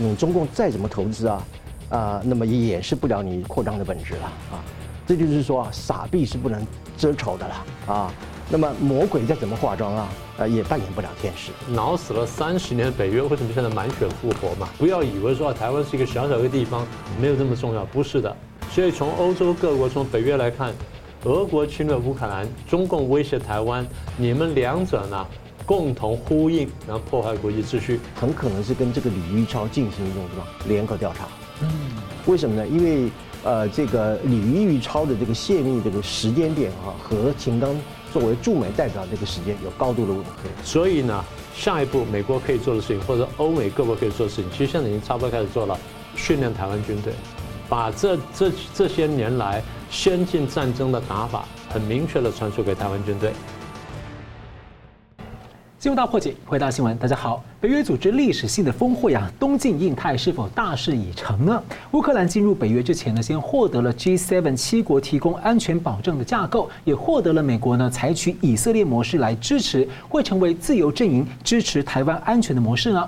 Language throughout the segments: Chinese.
你中共再怎么投资啊，啊，那么也掩饰不了你扩张的本质了啊。这就是说啊，撒币是不能遮丑的了啊。那么魔鬼再怎么化妆啊，呃，也扮演不了天使。恼死了三十年的，北约为什么现在满血复活嘛？不要以为说台湾是一个小小的地方，没有这么重要，不是的。所以从欧洲各国，从北约来看，俄国侵略乌克兰，中共威胁台湾，你们两者呢？共同呼应，然后破坏国际秩序，很可能是跟这个李玉超进行一种什么联合调查。嗯，为什么呢？因为呃，这个李玉超的这个泄密这个时间点啊，和秦刚作为驻美代表这个时间有高度的吻合。所以呢，下一步美国可以做的事情，或者欧美各国可以做的事情，其实现在已经差不多开始做了，训练台湾军队，把这这这些年来先进战争的打法，很明确的传输给台湾军队。新闻大破解，回答新闻，大家好。北约组织历史性的峰会啊，东进印太是否大势已成呢？乌克兰进入北约之前呢，先获得了 G7 七国提供安全保证的架构，也获得了美国呢采取以色列模式来支持，会成为自由阵营支持台湾安全的模式呢？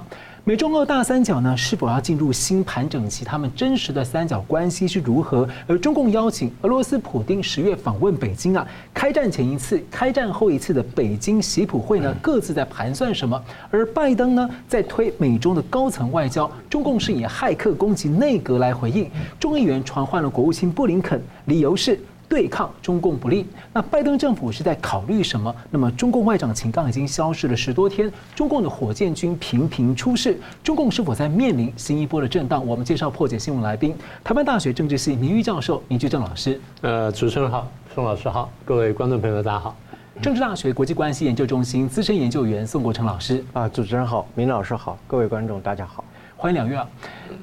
美中澳大三角呢，是否要进入新盘整期？他们真实的三角关系是如何？而中共邀请俄罗斯普丁十月访问北京啊，开战前一次、开战后一次的北京习普会呢，各自在盘算什么？而拜登呢，在推美中的高层外交，中共是以骇客攻击内阁来回应。众议员传唤了国务卿布林肯，理由是。对抗中共不利，那拜登政府是在考虑什么？那么中共外长秦刚已经消失了十多天，中共的火箭军频频出事，中共是否在面临新一波的震荡？我们介绍破解新闻来宾，台湾大学政治系名誉教授倪居正老师。呃，主持人好，宋老师好，各位观众朋友大家好。政治大学国际关系研究中心资深研究员宋国成老师。啊，主持人好，明老师好，各位观众大家好。欢迎两位啊！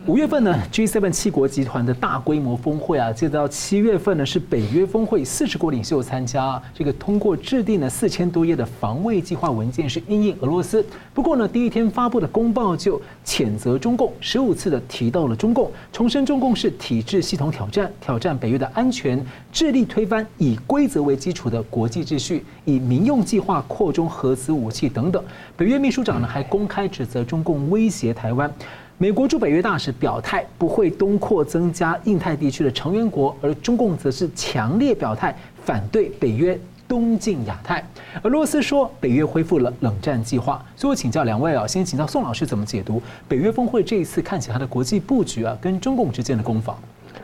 五月份呢，G7 七国集团的大规模峰会啊，接到七月份呢，是北约峰会，四十国领袖参加，这个通过制定了四千多页的防卫计划文件，是因应俄罗斯。不过呢，第一天发布的公报就谴责中共，十五次的提到了中共，重申中共是体制系统挑战，挑战北约的安全，致力推翻以规则为基础的国际秩序，以民用计划扩充核子武器等等。北约秘书长呢，还公开指责中共威胁台湾。美国驻北约大使表态不会东扩增加印太地区的成员国，而中共则是强烈表态反对北约东进亚太。俄罗斯说北约恢复了冷战计划。所以我请教两位啊，先请教宋老师怎么解读北约峰会这一次看起来的国际布局啊，跟中共之间的攻防？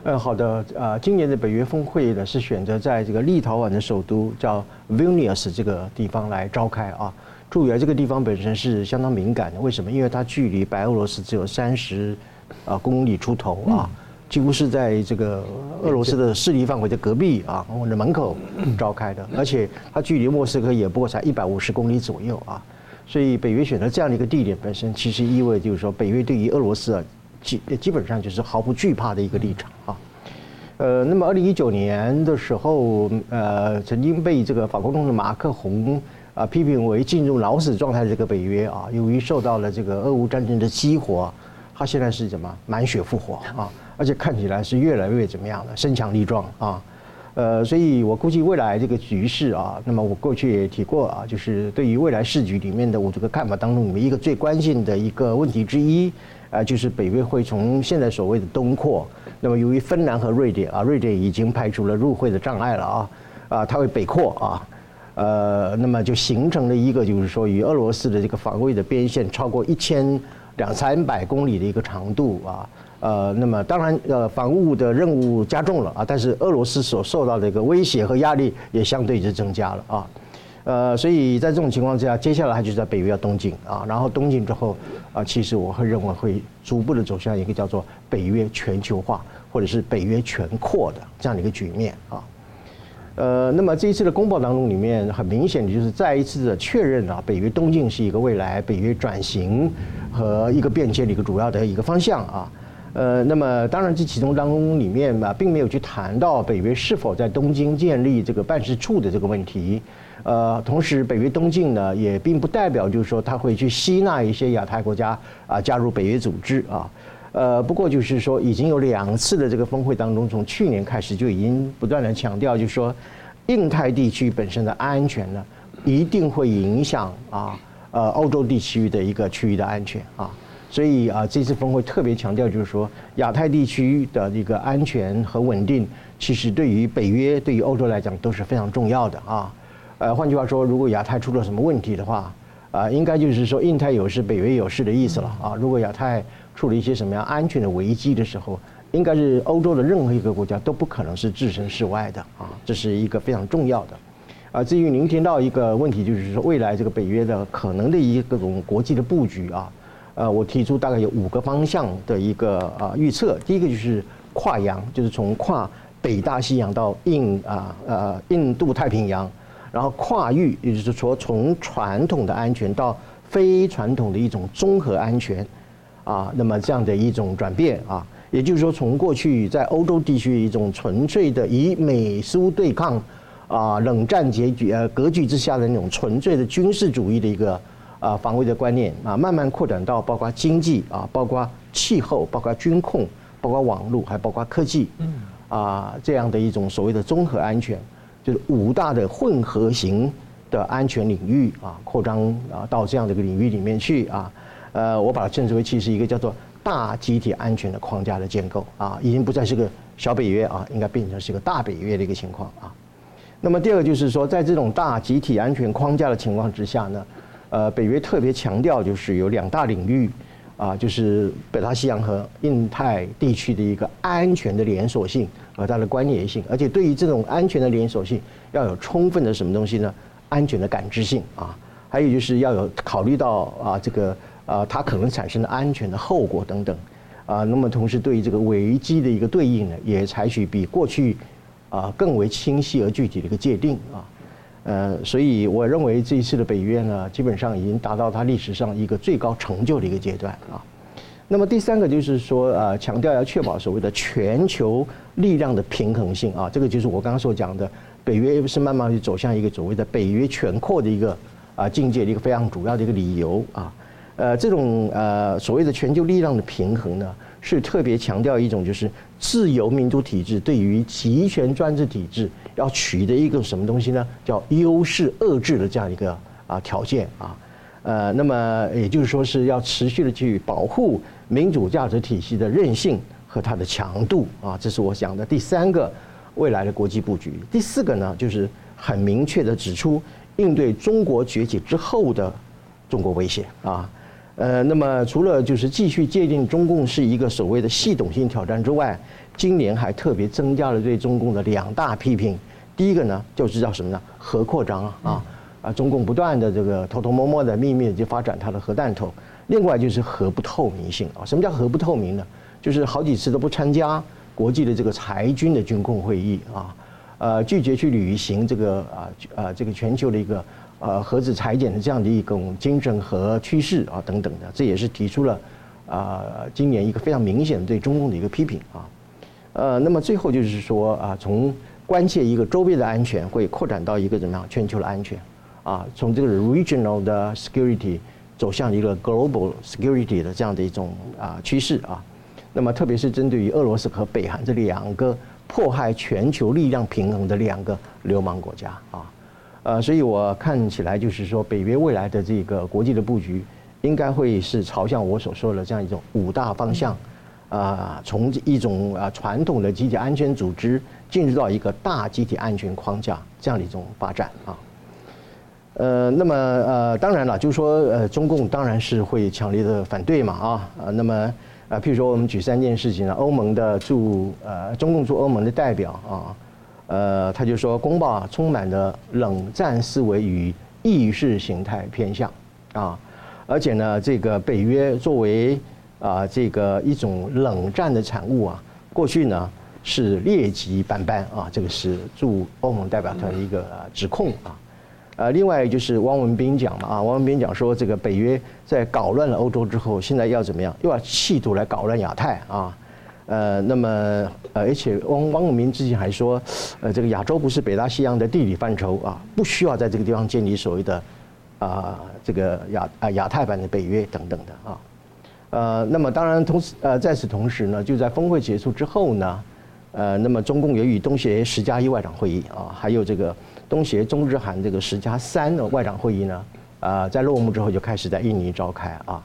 呃，好的，呃，今年的北约峰会呢是选择在这个立陶宛的首都叫 Vilnius 这个地方来召开啊。注意啊，这个地方本身是相当敏感的。为什么？因为它距离白俄罗斯只有三十啊公里出头啊，几乎是在这个俄罗斯的势力范围的隔壁啊，或者门口召开的。而且它距离莫斯科也不过才一百五十公里左右啊。所以北约选择这样的一个地点，本身其实意味就是说，北约对于俄罗斯啊基基本上就是毫不惧怕的一个立场啊。呃，那么二零一九年的时候，呃，曾经被这个法国总统马克宏。啊，批评为进入老死状态的这个北约啊，由于受到了这个俄乌战争的激活，它现在是怎么满血复活啊，而且看起来是越来越怎么样的身强力壮啊，呃，所以我估计未来这个局势啊，那么我过去也提过啊，就是对于未来时局里面的我这个看法当中，里面一个最关键的一个问题之一啊，就是北约会从现在所谓的东扩，那么由于芬兰和瑞典啊，瑞典已经排除了入会的障碍了啊，啊，它会北扩啊。呃，那么就形成了一个，就是说与俄罗斯的这个防卫的边线超过一千两三百公里的一个长度啊，呃，那么当然呃，防务的任务加重了啊，但是俄罗斯所受到的一个威胁和压力也相对就增加了啊，呃，所以在这种情况之下，接下来它就在北约东进啊，然后东进之后啊，其实我会认为会逐步的走向一个叫做北约全球化或者是北约全扩的这样的一个局面啊。呃，那么这一次的公报当中，里面很明显的就是再一次的确认啊，北约东进是一个未来北约转型和一个变迁的一个主要的一个方向啊。呃，那么当然这其中当中里面嘛，并没有去谈到北约是否在东京建立这个办事处的这个问题。呃，同时北约东进呢，也并不代表就是说他会去吸纳一些亚太国家啊加入北约组织啊。呃，不过就是说，已经有两次的这个峰会当中，从去年开始就已经不断的强调，就是说，印太地区本身的安全呢，一定会影响啊，呃，欧洲地区的一个区域的安全啊。所以啊，这次峰会特别强调，就是说亚太地区的一个安全和稳定，其实对于北约、对于欧洲来讲都是非常重要的啊。呃，换句话说，如果亚太出了什么问题的话，啊，应该就是说印太有事，北约有事的意思了啊。如果亚太出了一些什么样安全的危机的时候，应该是欧洲的任何一个国家都不可能是置身事外的啊。这是一个非常重要的。啊，至于您提到一个问题，就是说未来这个北约的可能的一个种国际的布局啊。呃，我提出大概有五个方向的一个呃预测。第一个就是跨洋，就是从跨北大西洋到印啊呃印度太平洋，然后跨域，也就是说从传统的安全到非传统的一种综合安全啊，那么这样的一种转变啊，也就是说从过去在欧洲地区一种纯粹的以美苏对抗啊冷战结局呃格局之下的那种纯粹的军事主义的一个。啊，防卫的观念啊，慢慢扩展到包括经济啊，包括气候，包括军控，包括网络，还包括科技，嗯，啊，这样的一种所谓的综合安全，就是五大的混合型的安全领域啊，扩张啊到这样的一个领域里面去啊，呃，我把它称之为其实一个叫做大集体安全的框架的建构啊，已经不再是个小北约啊，应该变成是个大北约的一个情况啊。那么第二个就是说，在这种大集体安全框架的情况之下呢。呃，北约特别强调就是有两大领域，啊，就是北大西洋和印太地区的一个安全的连锁性和它的关联性，而且对于这种安全的连锁性要有充分的什么东西呢？安全的感知性啊，还有就是要有考虑到啊这个啊它可能产生的安全的后果等等，啊，那么同时对于这个危机的一个对应呢，也采取比过去啊更为清晰而具体的一个界定啊。呃，所以我认为这一次的北约呢，基本上已经达到它历史上一个最高成就的一个阶段啊。那么第三个就是说，呃，强调要确保所谓的全球力量的平衡性啊，这个就是我刚刚所讲的，北约是慢慢去走向一个所谓的北约全扩的一个啊境界的一个非常主要的一个理由啊。呃，这种呃所谓的全球力量的平衡呢，是特别强调一种就是自由民主体制对于集权专制体制。要取得一个什么东西呢？叫优势遏制的这样一个啊条件啊，呃，那么也就是说是要持续的去保护民主价值体系的韧性和它的强度啊，这是我想的第三个未来的国际布局。第四个呢，就是很明确的指出应对中国崛起之后的中国威胁啊，呃，那么除了就是继续界定中共是一个所谓的系统性挑战之外，今年还特别增加了对中共的两大批评。第一个呢，就是叫什么呢？核扩张啊啊啊！中共不断的这个偷偷摸摸的、秘密的就发展它的核弹头。另外就是核不透明性啊。什么叫核不透明呢？就是好几次都不参加国际的这个裁军的军控会议啊，呃，拒绝去履行这个啊啊这个全球的一个呃核子裁减的这样的一种精神和趋势啊等等的，这也是提出了啊今年一个非常明显的对中共的一个批评啊。呃，那么最后就是说啊从。关切一个周边的安全，会扩展到一个怎么样全球的安全，啊，从这个 regional 的 security 走向一个 global security 的这样的一种啊趋势啊。那么特别是针对于俄罗斯和北韩这两个迫害全球力量平衡的两个流氓国家啊，呃，所以我看起来就是说，北约未来的这个国际的布局，应该会是朝向我所说的这样一种五大方向。啊，从一种啊传统的集体安全组织进入到一个大集体安全框架这样的一种发展啊，呃，那么呃，当然了，就是说呃，中共当然是会强烈的反对嘛啊，呃，那么啊，譬如说我们举三件事情呢，欧盟的驻呃中共驻欧盟的代表啊，呃，他就说公报啊充满了冷战思维与意识形态偏向啊，而且呢，这个北约作为啊，这个一种冷战的产物啊，过去呢是劣迹斑斑啊，这个是驻欧盟代表团的一个指控啊。呃，另外就是汪文斌讲嘛啊，汪文斌讲说，这个北约在搞乱了欧洲之后，现在要怎么样？又要企图来搞乱亚太啊。呃，那么呃，而且汪汪永明之前还说，呃，这个亚洲不是北大西洋的地理范畴啊，不需要在这个地方建立所谓的啊这个亚啊亚太版的北约等等的啊。呃，那么当然同时，呃，在此同时呢，就在峰会结束之后呢，呃，那么中共也与东协十加一外长会议啊，还有这个东协中日韩这个十加三的外长会议呢，啊，在落幕之后就开始在印尼召开啊，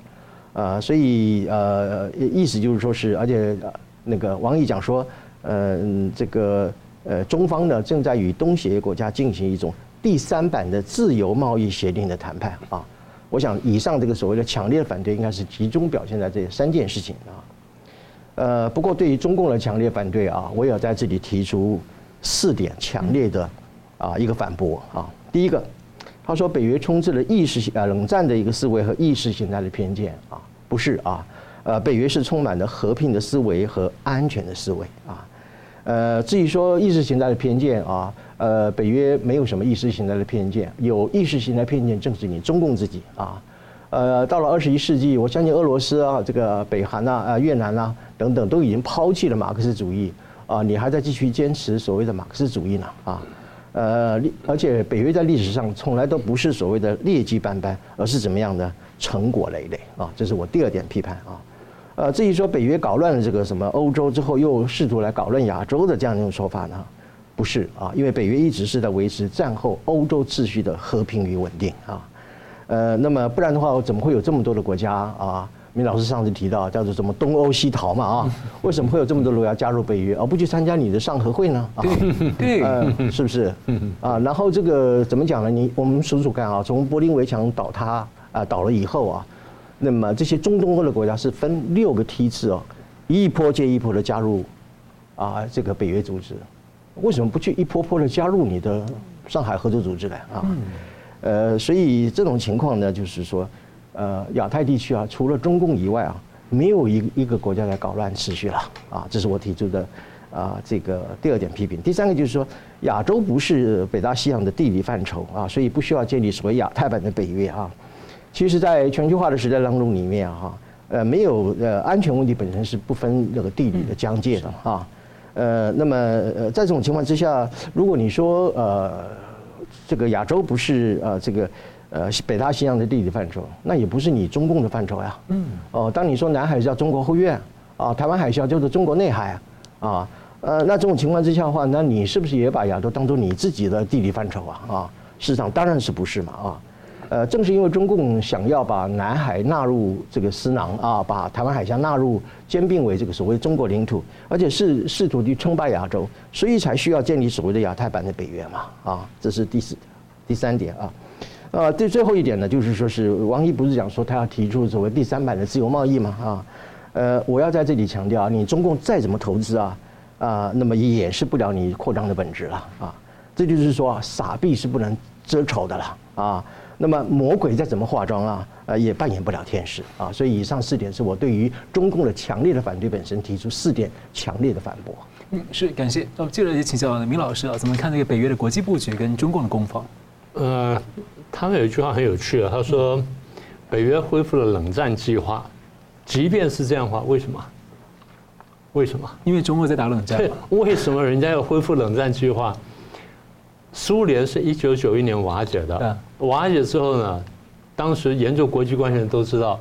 呃，所以呃意思就是说是，而且那个王毅讲说，呃这个呃中方呢正在与东协国家进行一种第三版的自由贸易协定的谈判啊。我想以上这个所谓的强烈反对，应该是集中表现在这三件事情啊。呃，不过对于中共的强烈反对啊，我也要在这里提出四点强烈的啊一个反驳啊。第一个，他说北约充斥了意识形啊冷战的一个思维和意识形态的偏见啊，不是啊，呃，北约是充满了和平的思维和安全的思维啊。呃，至于说意识形态的偏见啊。呃，北约没有什么意识形态的偏见，有意识形态偏见正是你中共自己啊。呃，到了二十一世纪，我相信俄罗斯啊，这个北韩啊、呃越南啊等等都已经抛弃了马克思主义啊，你还在继续坚持所谓的马克思主义呢啊？呃，而且北约在历史上从来都不是所谓的劣迹斑斑，而是怎么样的成果累累啊？这是我第二点批判啊。呃，至于说北约搞乱了这个什么欧洲之后，又试图来搞乱亚洲的这样一种说法呢？不是啊，因为北约一直是在维持战后欧洲秩序的和平与稳定啊，呃，那么不然的话，怎么会有这么多的国家啊？明老师上次提到叫做什么东欧西逃嘛啊？为什么会有这么多国家加入北约而不去参加你的上合会呢？啊、对是不是？啊，然后这个怎么讲呢？你我们数数看啊，从柏林围墙倒塌啊倒了以后啊，那么这些中东欧的国家是分六个梯次哦，一波接一波的加入啊这个北约组织。为什么不去一波波的加入你的上海合作组织呢啊？呃，所以这种情况呢，就是说，呃，亚太地区啊，除了中共以外啊，没有一一个国家在搞乱秩序了啊。这是我提出的啊，这个第二点批评。第三个就是说，亚洲不是北大西洋的地理范畴啊，所以不需要建立所谓亚太版的北约啊。其实，在全球化的时代当中里面哈，呃，没有呃安全问题本身是不分那个地理的疆界的啊。呃，那么呃，在这种情况之下，如果你说呃，这个亚洲不是呃这个呃北大西洋的地理范畴，那也不是你中共的范畴呀。嗯。哦，当你说南海叫中国后院啊，台湾海峡就是中国内海啊，呃，那这种情况之下的话，那你是不是也把亚洲当做你自己的地理范畴啊？啊，事实上当然是不是嘛啊。呃，正是因为中共想要把南海纳入这个私囊啊，把台湾海峡纳入兼并为这个所谓中国领土，而且是试图去称霸亚洲，所以才需要建立所谓的亚太版的北约嘛啊，这是第四、第三点啊。呃，最最后一点呢，就是说是王毅不是讲说他要提出所谓第三版的自由贸易嘛啊？呃，我要在这里强调啊，你中共再怎么投资啊啊，那么也掩饰不了你扩张的本质了啊。这就是说，傻币是不能遮丑的了啊。那么魔鬼再怎么化妆啊，呃，也扮演不了天使啊。所以以上四点是我对于中共的强烈的反对本身提出四点强烈的反驳。嗯，是感谢。那么接着也请教明老师啊，怎么看这个北约的国际布局跟中共的攻防？呃，他们有一句话很有趣啊，他说北约恢复了冷战计划，即便是这样的话，为什么？为什么？因为中国在打冷战。为什么人家要恢复冷战计划？苏联是一九九一年瓦解的，瓦解之后呢，当时研究国际关系的人都知道，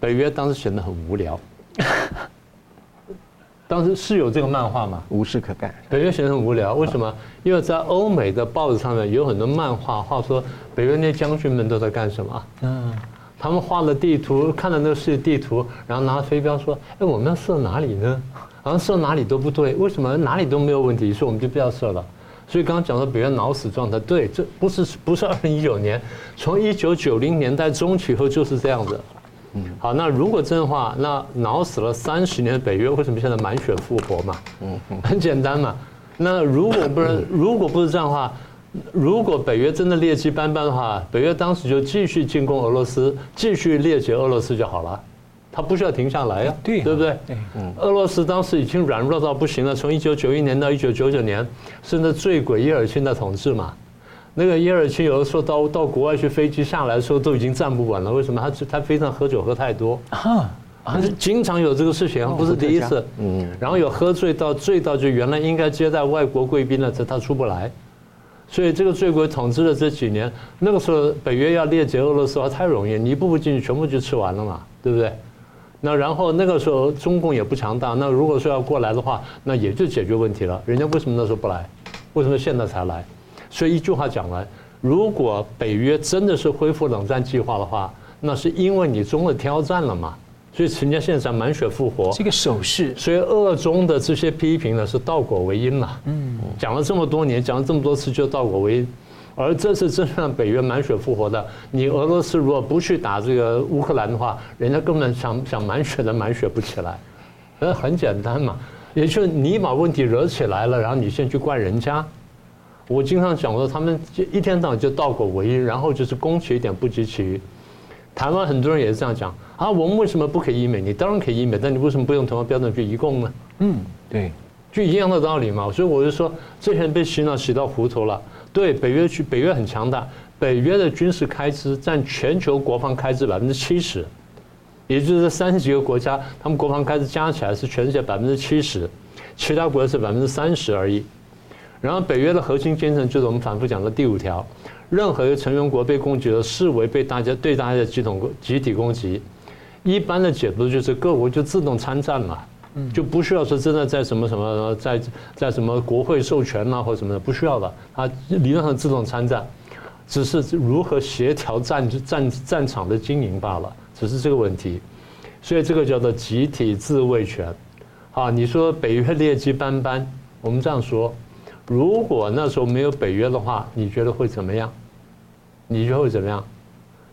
北约当时显得很无聊。当时是有这个漫画吗？无事可干。北约显得很无聊，为什么？因为在欧美的报纸上面有很多漫画，画说北约那些将军们都在干什么？嗯，他们画了地图，看了那个世界地图，然后拿着飞镖说：“哎，我们要射哪里呢？好像射哪里都不对，为什么哪里都没有问题？所以我们就不要射了。”所以刚刚讲到北约脑死状态，对，这不是不是二零一九年，从一九九零年代中期后就是这样子。嗯，好，那如果真的话，那脑死了三十年的北约为什么现在满血复活嘛？嗯，很简单嘛。那如果不是如果不是这样的话，如果北约真的劣迹斑斑的话，北约当时就继续进攻俄罗斯，继续猎解俄罗斯就好了。他不需要停下来呀，对对不对？嗯，俄罗斯当时已经软弱到不行了，从一九九一年到一九九九年，甚至醉鬼叶尔钦的统治嘛。那个叶尔钦有的时候到到国外去，飞机下来的时候都已经站不稳了。为什么？他他非常喝酒喝太多啊，经常有这个事情，不是第一次。嗯，然后有喝醉到醉到就原来应该接待外国贵宾的，这他出不来。所以这个醉鬼统治的这几年，那个时候北约要列解俄罗斯的话太容易，你一步步进去，全部就吃完了嘛，对不对？那然后那个时候中共也不强大，那如果说要过来的话，那也就解决问题了。人家为什么那时候不来？为什么现在才来？所以一句话讲完，如果北约真的是恢复冷战计划的话，那是因为你中了挑战了嘛。所以陈家现在满血复活，这个手势。所以俄中的这些批评呢，是倒果为因了。嗯，讲了这么多年，讲了这么多次，就倒果为因。而这次真让北约满血复活的，你俄罗斯如果不去打这个乌克兰的话，人家根本想想满血的满血不起来。那很简单嘛，也就是你把问题惹起来了，然后你先去怪人家。我经常讲说，他们一天到晚就倒果为因，然后就是攻其一点不及其余。台湾很多人也是这样讲啊，我们为什么不可以医美？你当然可以医美，但你为什么不用同样标准去移共呢？嗯，对，就一样的道理嘛。所以我就说，这些人被洗脑洗到糊涂了。对，北约去，北约很强大，北约的军事开支占全球国防开支百分之七十，也就是三十几个国家，他们国防开支加起来是全世界百分之七十，其他国家是百分之三十而已。然后北约的核心精神就是我们反复讲的第五条，任何一个成员国被攻击了，视为被大家对大家的集体集体攻击。一般的解读就是各国就自动参战嘛。就不需要说真的在什么什么在在什么国会授权呐或什么的，不需要的，它理论上自动参战，只是如何协调战战战场的经营罢了，只是这个问题，所以这个叫做集体自卫权。啊，你说北约劣迹斑斑，我们这样说，如果那时候没有北约的话，你觉得会怎么样？你觉得会怎么样？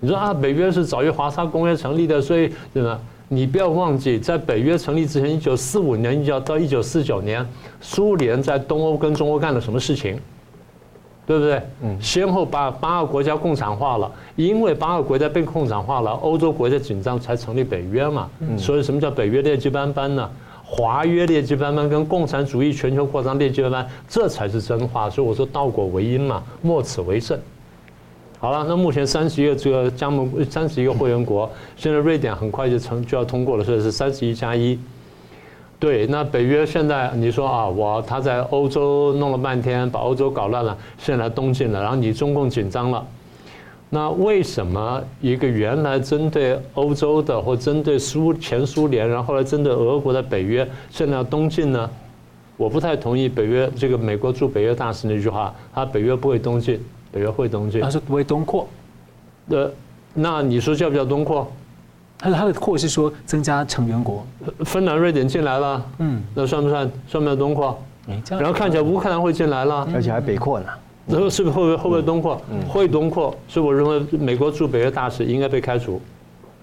你说啊，北约是早于华沙公约成立的，所以对吧？你不要忘记，在北约成立之前，一九四五年一直到一九四九年，苏联在东欧跟中欧干了什么事情，对不对？嗯。先后把八个国家共产化了，因为八个国家被共产化了，欧洲国家紧张才成立北约嘛。嗯。所以什么叫北约劣迹斑斑呢？华约劣迹斑斑跟共产主义全球扩张劣迹斑斑，这才是真话。所以我说道果为因嘛，莫此为甚。好了，那目前三十一个这个加盟，三十一个会员国，现在瑞典很快就成就要通过了，所以是三十一加一。对，那北约现在你说啊，我他在欧洲弄了半天，把欧洲搞乱了，现在东进了，然后你中共紧张了，那为什么一个原来针对欧洲的或针对苏前苏联，然后后来针对俄国的北约，现在要东进呢？我不太同意北约这个美国驻北约大使那句话，他北约不会东进。北约会东进，他说不会东扩，呃，那你说叫不叫东扩？他他的扩是说增加成员国，芬兰、瑞典进来了，嗯，那算不算？算不算东扩？然后看起来乌克兰会进来了，而且还北扩呢，然后是不是会不会会不会东扩？会东扩，所以我认为美国驻北约大使应该被开除，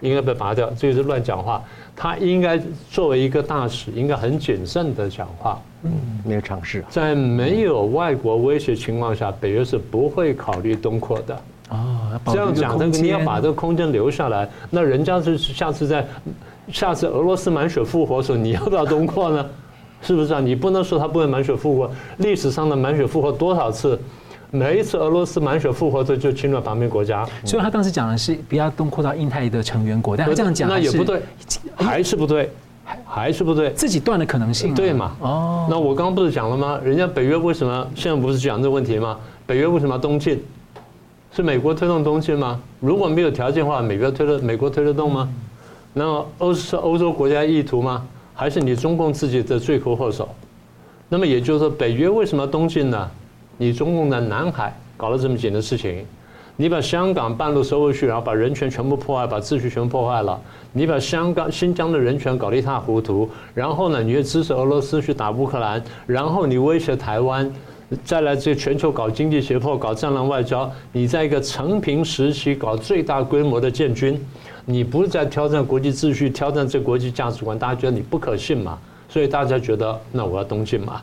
应该被拔掉，这个是乱讲话。他应该作为一个大使，应该很谨慎的讲话。嗯，没有尝试。在没有外国威胁情况下，北约是不会考虑东扩的。啊，这样讲，那个你要把这个空间留下来。那人家是下次在，下次俄罗斯满血复活的时候，你要不要东扩呢？是不是啊？你不能说他不会满血复活。历史上的满血复活多少次？每一次俄罗斯满血复活，这就侵略旁边国家。所以他当时讲的是不要东扩到印太的成员国，但他这样讲那也不对，还是不对，还是不对，自己断的可能性。对嘛？哦，那我刚刚不是讲了吗？人家北约为什么现在不是讲这个问题吗？北约为什么要东进？是美国推动东进吗？如果没有条件的话，美国推得美国推得动吗？那么欧是欧洲国家意图吗？还是你中共自己的罪魁祸首？那么也就是说，北约为什么要东进呢？你中共在南海搞了这么紧的事情，你把香港半路收回去，然后把人权全部破坏，把秩序全部破坏了。你把香港、新疆的人权搞得一塌糊涂，然后呢，你又支持俄罗斯去打乌克兰，然后你威胁台湾，再来这全球搞经济胁迫、搞战狼外交。你在一个成平时期搞最大规模的建军，你不是在挑战国际秩序、挑战这国际价值观，大家觉得你不可信嘛？所以大家觉得，那我要东进嘛？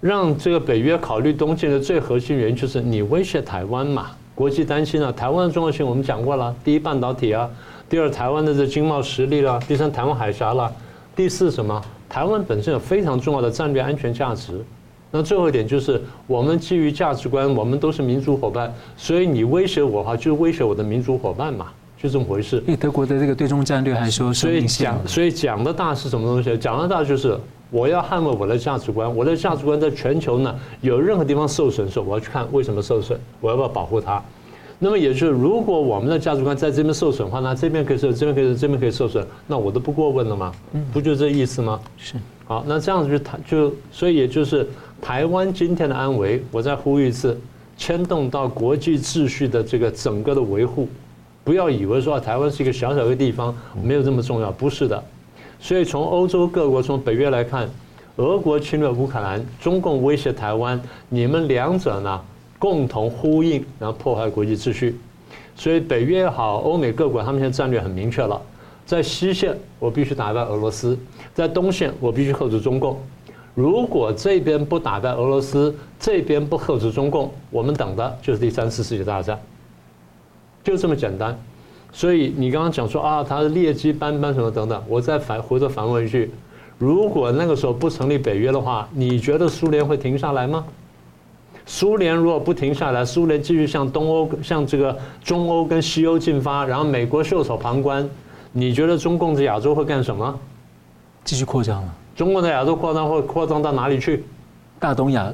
让这个北约考虑东进的最核心原因就是你威胁台湾嘛，国际担心啊，台湾的重要性我们讲过了，第一半导体啊，第二台湾的这经贸实力了，第三台湾海峡了，第四什么？台湾本身有非常重要的战略安全价值。那最后一点就是我们基于价值观，我们都是民主伙伴，所以你威胁我的话，就是威胁我的民主伙伴嘛，就这么回事。因为德国的这个对中战略还说，所以讲，所以讲的大是什么东西？讲的大就是。我要捍卫我的价值观，我的价值观在全球呢，有任何地方受损的时候，我要去看为什么受损，我要不要保护它？那么也就是，如果我们的价值观在这边受损的话，那这边可以受，这边可以，这边可以受损，那我都不过问了吗？不就这意思吗？是。好，那这样子就台就，所以也就是台湾今天的安危，我再呼吁一次，牵动到国际秩序的这个整个的维护，不要以为说台湾是一个小小的地方，没有这么重要，不是的。所以从欧洲各国，从北约来看，俄国侵略乌克兰，中共威胁台湾，你们两者呢共同呼应，然后破坏国际秩序。所以北约也好，欧美各国他们现在战略很明确了，在西线我必须打败俄罗斯，在东线我必须克制中共。如果这边不打败俄罗斯，这边不克制中共，我们等的就是第三次世界大战，就这么简单。所以你刚刚讲说啊，他的劣迹斑斑什么等等，我再反回头反问一句：如果那个时候不成立北约的话，你觉得苏联会停下来吗？苏联如果不停下来，苏联继续向东欧、向这个中欧跟西欧进发，然后美国袖手旁观，你觉得中共在亚洲会干什么？继续扩张了。中共在亚洲扩张会扩张到哪里去？大东亚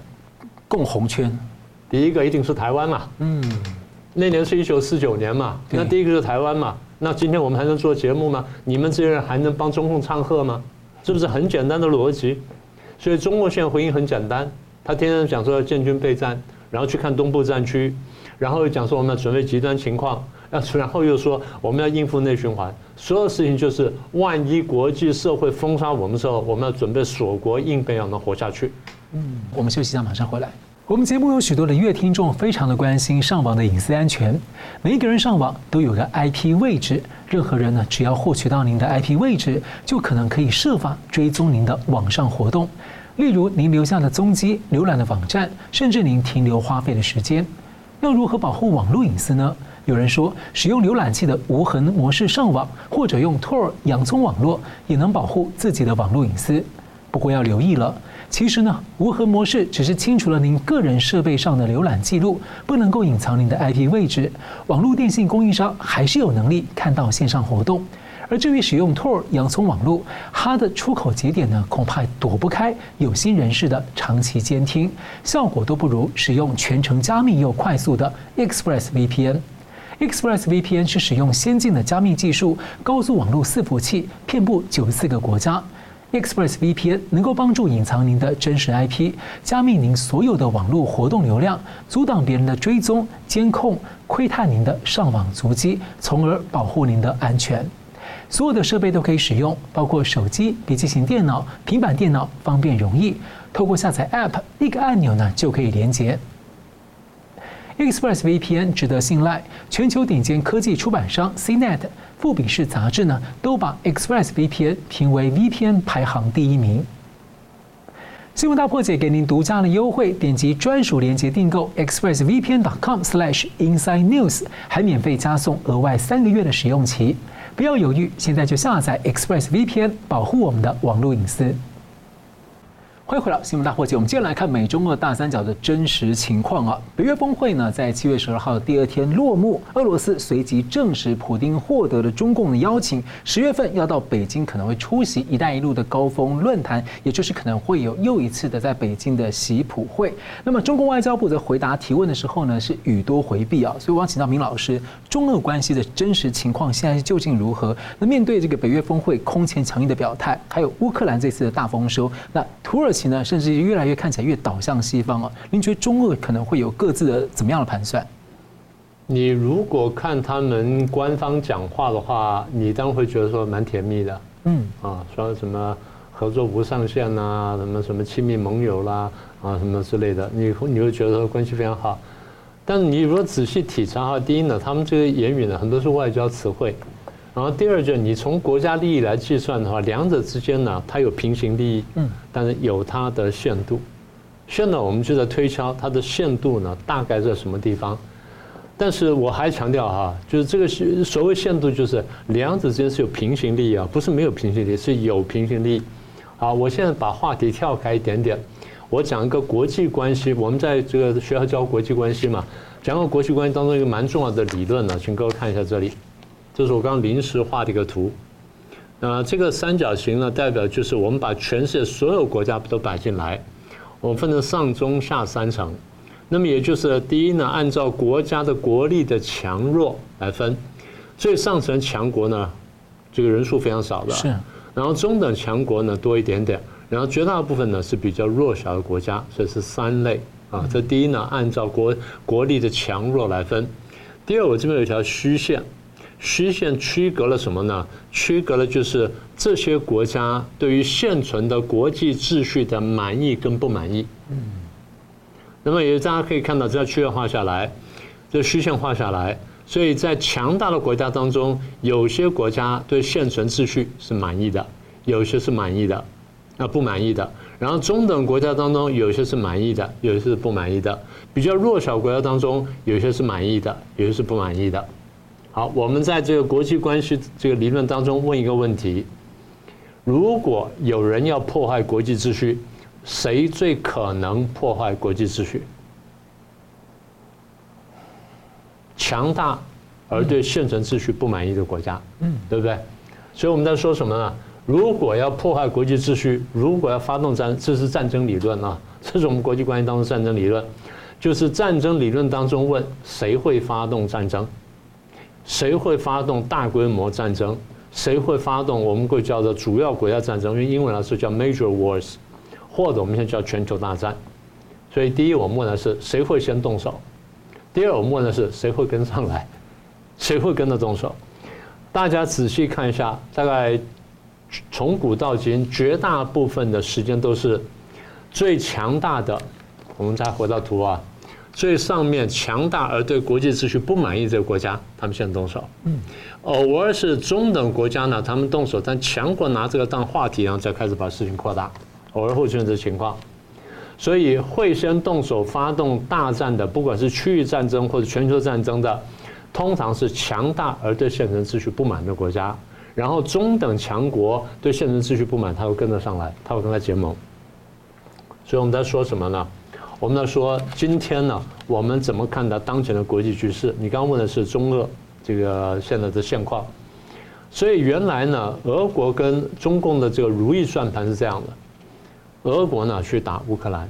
共红圈，第一个一定是台湾嘛。嗯。那年是一九四九年嘛，那第一个是台湾嘛，那今天我们还能做节目吗？你们这些人还能帮中共唱和吗？是不是很简单的逻辑？所以中国现在回应很简单，他天天讲说要建军备战，然后去看东部战区，然后又讲说我们要准备极端情况，要然后又说我们要应付内循环，所有事情就是万一国际社会封杀我们的时候，我们要准备锁国应备，要能活下去。嗯，我们休息一下，马上回来。我们节目有许多的乐听众非常的关心上网的隐私安全。每一个人上网都有个 IP 位置，任何人呢，只要获取到您的 IP 位置，就可能可以设法追踪您的网上活动，例如您留下的踪迹、浏览的网站，甚至您停留花费的时间。要如何保护网络隐私呢？有人说，使用浏览器的无痕模式上网，或者用 Tor 洋葱网络，也能保护自己的网络隐私。不过要留意了。其实呢，无痕模式只是清除了您个人设备上的浏览记录，不能够隐藏您的 IP 位置。网络电信供应商还是有能力看到线上活动。而至于使用 Tor 洋葱网络，它的出口节点呢，恐怕躲不开有心人士的长期监听，效果都不如使用全程加密又快速的 Express VPN。Express VPN 是使用先进的加密技术，高速网络伺服器遍布九十四个国家。ExpressVPN 能够帮助隐藏您的真实 IP，加密您所有的网络活动流量，阻挡别人的追踪、监控、窥探您的上网足迹，从而保护您的安全。所有的设备都可以使用，包括手机、笔记型电脑、平板电脑，方便容易。透过下载 App，一个按钮呢就可以连接。ExpressVPN 值得信赖，全球顶尖科技出版商 CNET。富比士杂志呢，都把 ExpressVPN 评为 VPN 排行第一名。新闻大破解给您独家的优惠，点击专属链接订购 expressvpn.com/insidenews，还免费加送额外三个月的使用期。不要犹豫，现在就下载 ExpressVPN，保护我们的网络隐私。欢迎回到新闻大破解，我们接着来看美中俄大三角的真实情况啊。北约峰会呢，在七月十二号的第二天落幕，俄罗斯随即证实，普丁获得了中共的邀请，十月份要到北京，可能会出席“一带一路”的高峰论坛，也就是可能会有又一次的在北京的习普会。那么，中共外交部在回答提问的时候呢，是语多回避啊。所以，我想请教明老师，中俄关系的真实情况现在究竟如何？那面对这个北约峰会空前强硬的表态，还有乌克兰这次的大丰收，那土耳其。甚至越来越看起来越倒向西方啊！您觉得中俄可能会有各自的怎么样的盘算？你如果看他们官方讲话的话，你当然会觉得说蛮甜蜜的，嗯啊，说什么合作无上限呐，什么什么亲密盟友啦，啊什么之类的，你你会觉得说关系非常好。但是你如果仔细体察哈，第一呢，他们这个言语呢，很多是外交词汇。然后第二就是你从国家利益来计算的话，两者之间呢，它有平行利益，嗯，但是有它的限度。现在我们就在推敲它的限度呢，大概在什么地方？但是我还强调哈，就是这个是所谓限度，就是两者之间是有平行利益啊，不是没有平行利益，是有平行利益。好，我现在把话题跳开一点点，我讲一个国际关系，我们在这个学校教国际关系嘛，讲个国际关系当中一个蛮重要的理论呢，请各位看一下这里。这是我刚刚临时画的一个图，那这个三角形呢，代表就是我们把全世界所有国家都摆进来，我们分成上中下三层，那么也就是第一呢，按照国家的国力的强弱来分，最上层强国呢，这个人数非常少的，是，然后中等强国呢多一点点，然后绝大部分呢是比较弱小的国家，所以是三类。啊。这第一呢，按照国国力的强弱来分，第二我这边有一条虚线。虚线区隔了什么呢？区隔了就是这些国家对于现存的国际秩序的满意跟不满意。嗯。那么也大家可以看到，这条区画下来，这虚线画下来，所以在强大的国家当中，有些国家对现存秩序是满意的，有些是满意的，啊不满意的。然后中等国家当中，有些是满意的，有些是不满意的。比较弱小国家当中，有些是满意的，有些是不满意的。好，我们在这个国际关系这个理论当中问一个问题：如果有人要破坏国际秩序，谁最可能破坏国际秩序？强大而对现存秩序不满意的国家，嗯，对不对？所以我们在说什么呢？如果要破坏国际秩序，如果要发动战，这是战争理论啊，这是我们国际关系当中战争理论，就是战争理论当中问谁会发动战争？谁会发动大规模战争？谁会发动我们会叫做主要国家战争？用英文来说叫 major wars，或者我们现在叫全球大战。所以第一，我们问的是谁会先动手；第二，我们问的是谁会跟上来，谁会跟着动手？大家仔细看一下，大概从古到今，绝大部分的时间都是最强大的。我们再回到图啊。最上面强大而对国际秩序不满意这个国家，他们先动手。嗯，偶尔是中等国家呢，他们动手，但强国拿这个当话题，然后再开始把事情扩大，偶尔会出现这情况。所以会先动手发动大战的，不管是区域战争或者全球战争的，通常是强大而对现存秩序不满的国家。然后中等强国对现存秩序不满，他会跟着上来，他会跟他结盟。所以我们在说什么呢？我们来说，今天呢，我们怎么看待当前的国际局势？你刚刚问的是中俄这个现在的现况，所以原来呢，俄国跟中共的这个如意算盘是这样的：俄国呢去打乌克兰，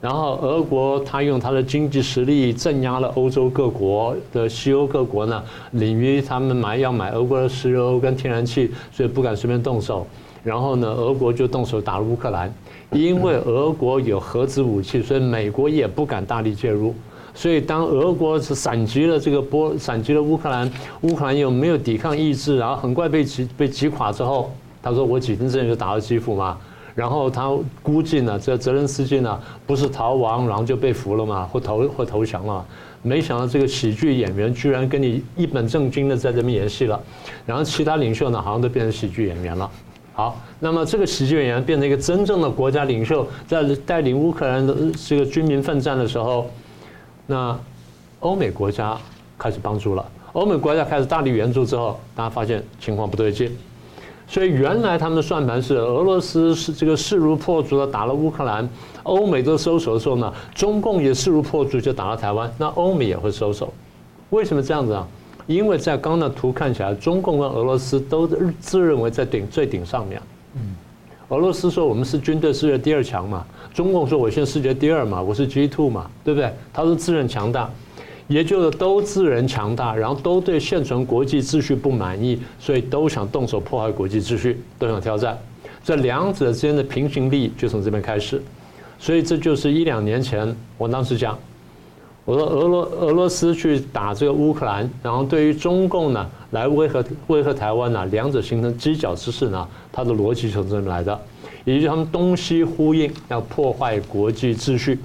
然后俄国他用他的经济实力镇压了欧洲各国的西欧各国呢，领于他们买要买俄国的石油跟天然气，所以不敢随便动手。然后呢，俄国就动手打了乌克兰。因为俄国有核子武器，所以美国也不敢大力介入。所以当俄国是闪击了这个波，闪击了乌克兰，乌克兰又没有抵抗意志，然后很快被击被击垮之后，他说：“我几天之前就打到基辅嘛。”然后他估计呢，这泽连斯基呢不是逃亡，然后就被俘了嘛，或投或投降了。没想到这个喜剧演员居然跟你一本正经的在这边演戏了，然后其他领袖呢好像都变成喜剧演员了。好，那么这个喜剧演员变成一个真正的国家领袖，在带领乌克兰的这个军民奋战的时候，那欧美国家开始帮助了。欧美国家开始大力援助之后，大家发现情况不对劲，所以原来他们的算盘是俄罗斯是这个势如破竹的打了乌克兰，欧美都收手的时候呢，中共也势如破竹就打了台湾，那欧美也会收手。为什么这样子啊？因为在刚刚的图看起来，中共跟俄罗斯都自认为在顶最顶上面。嗯，俄罗斯说我们是军队世界第二强嘛，中共说我现在世界第二嘛，我是 G two 嘛，对不对？他是自认强大，也就是都自认强大，然后都对现存国际秩序不满意，所以都想动手破坏国际秩序，都想挑战。这两者之间的平行力就从这边开始，所以这就是一两年前我当时讲。我说俄罗俄罗斯去打这个乌克兰，然后对于中共呢来威吓威吓台湾呢，两者形成犄角之势呢，它的逻辑从这里来的，也就是他们东西呼应，要破坏国际秩序。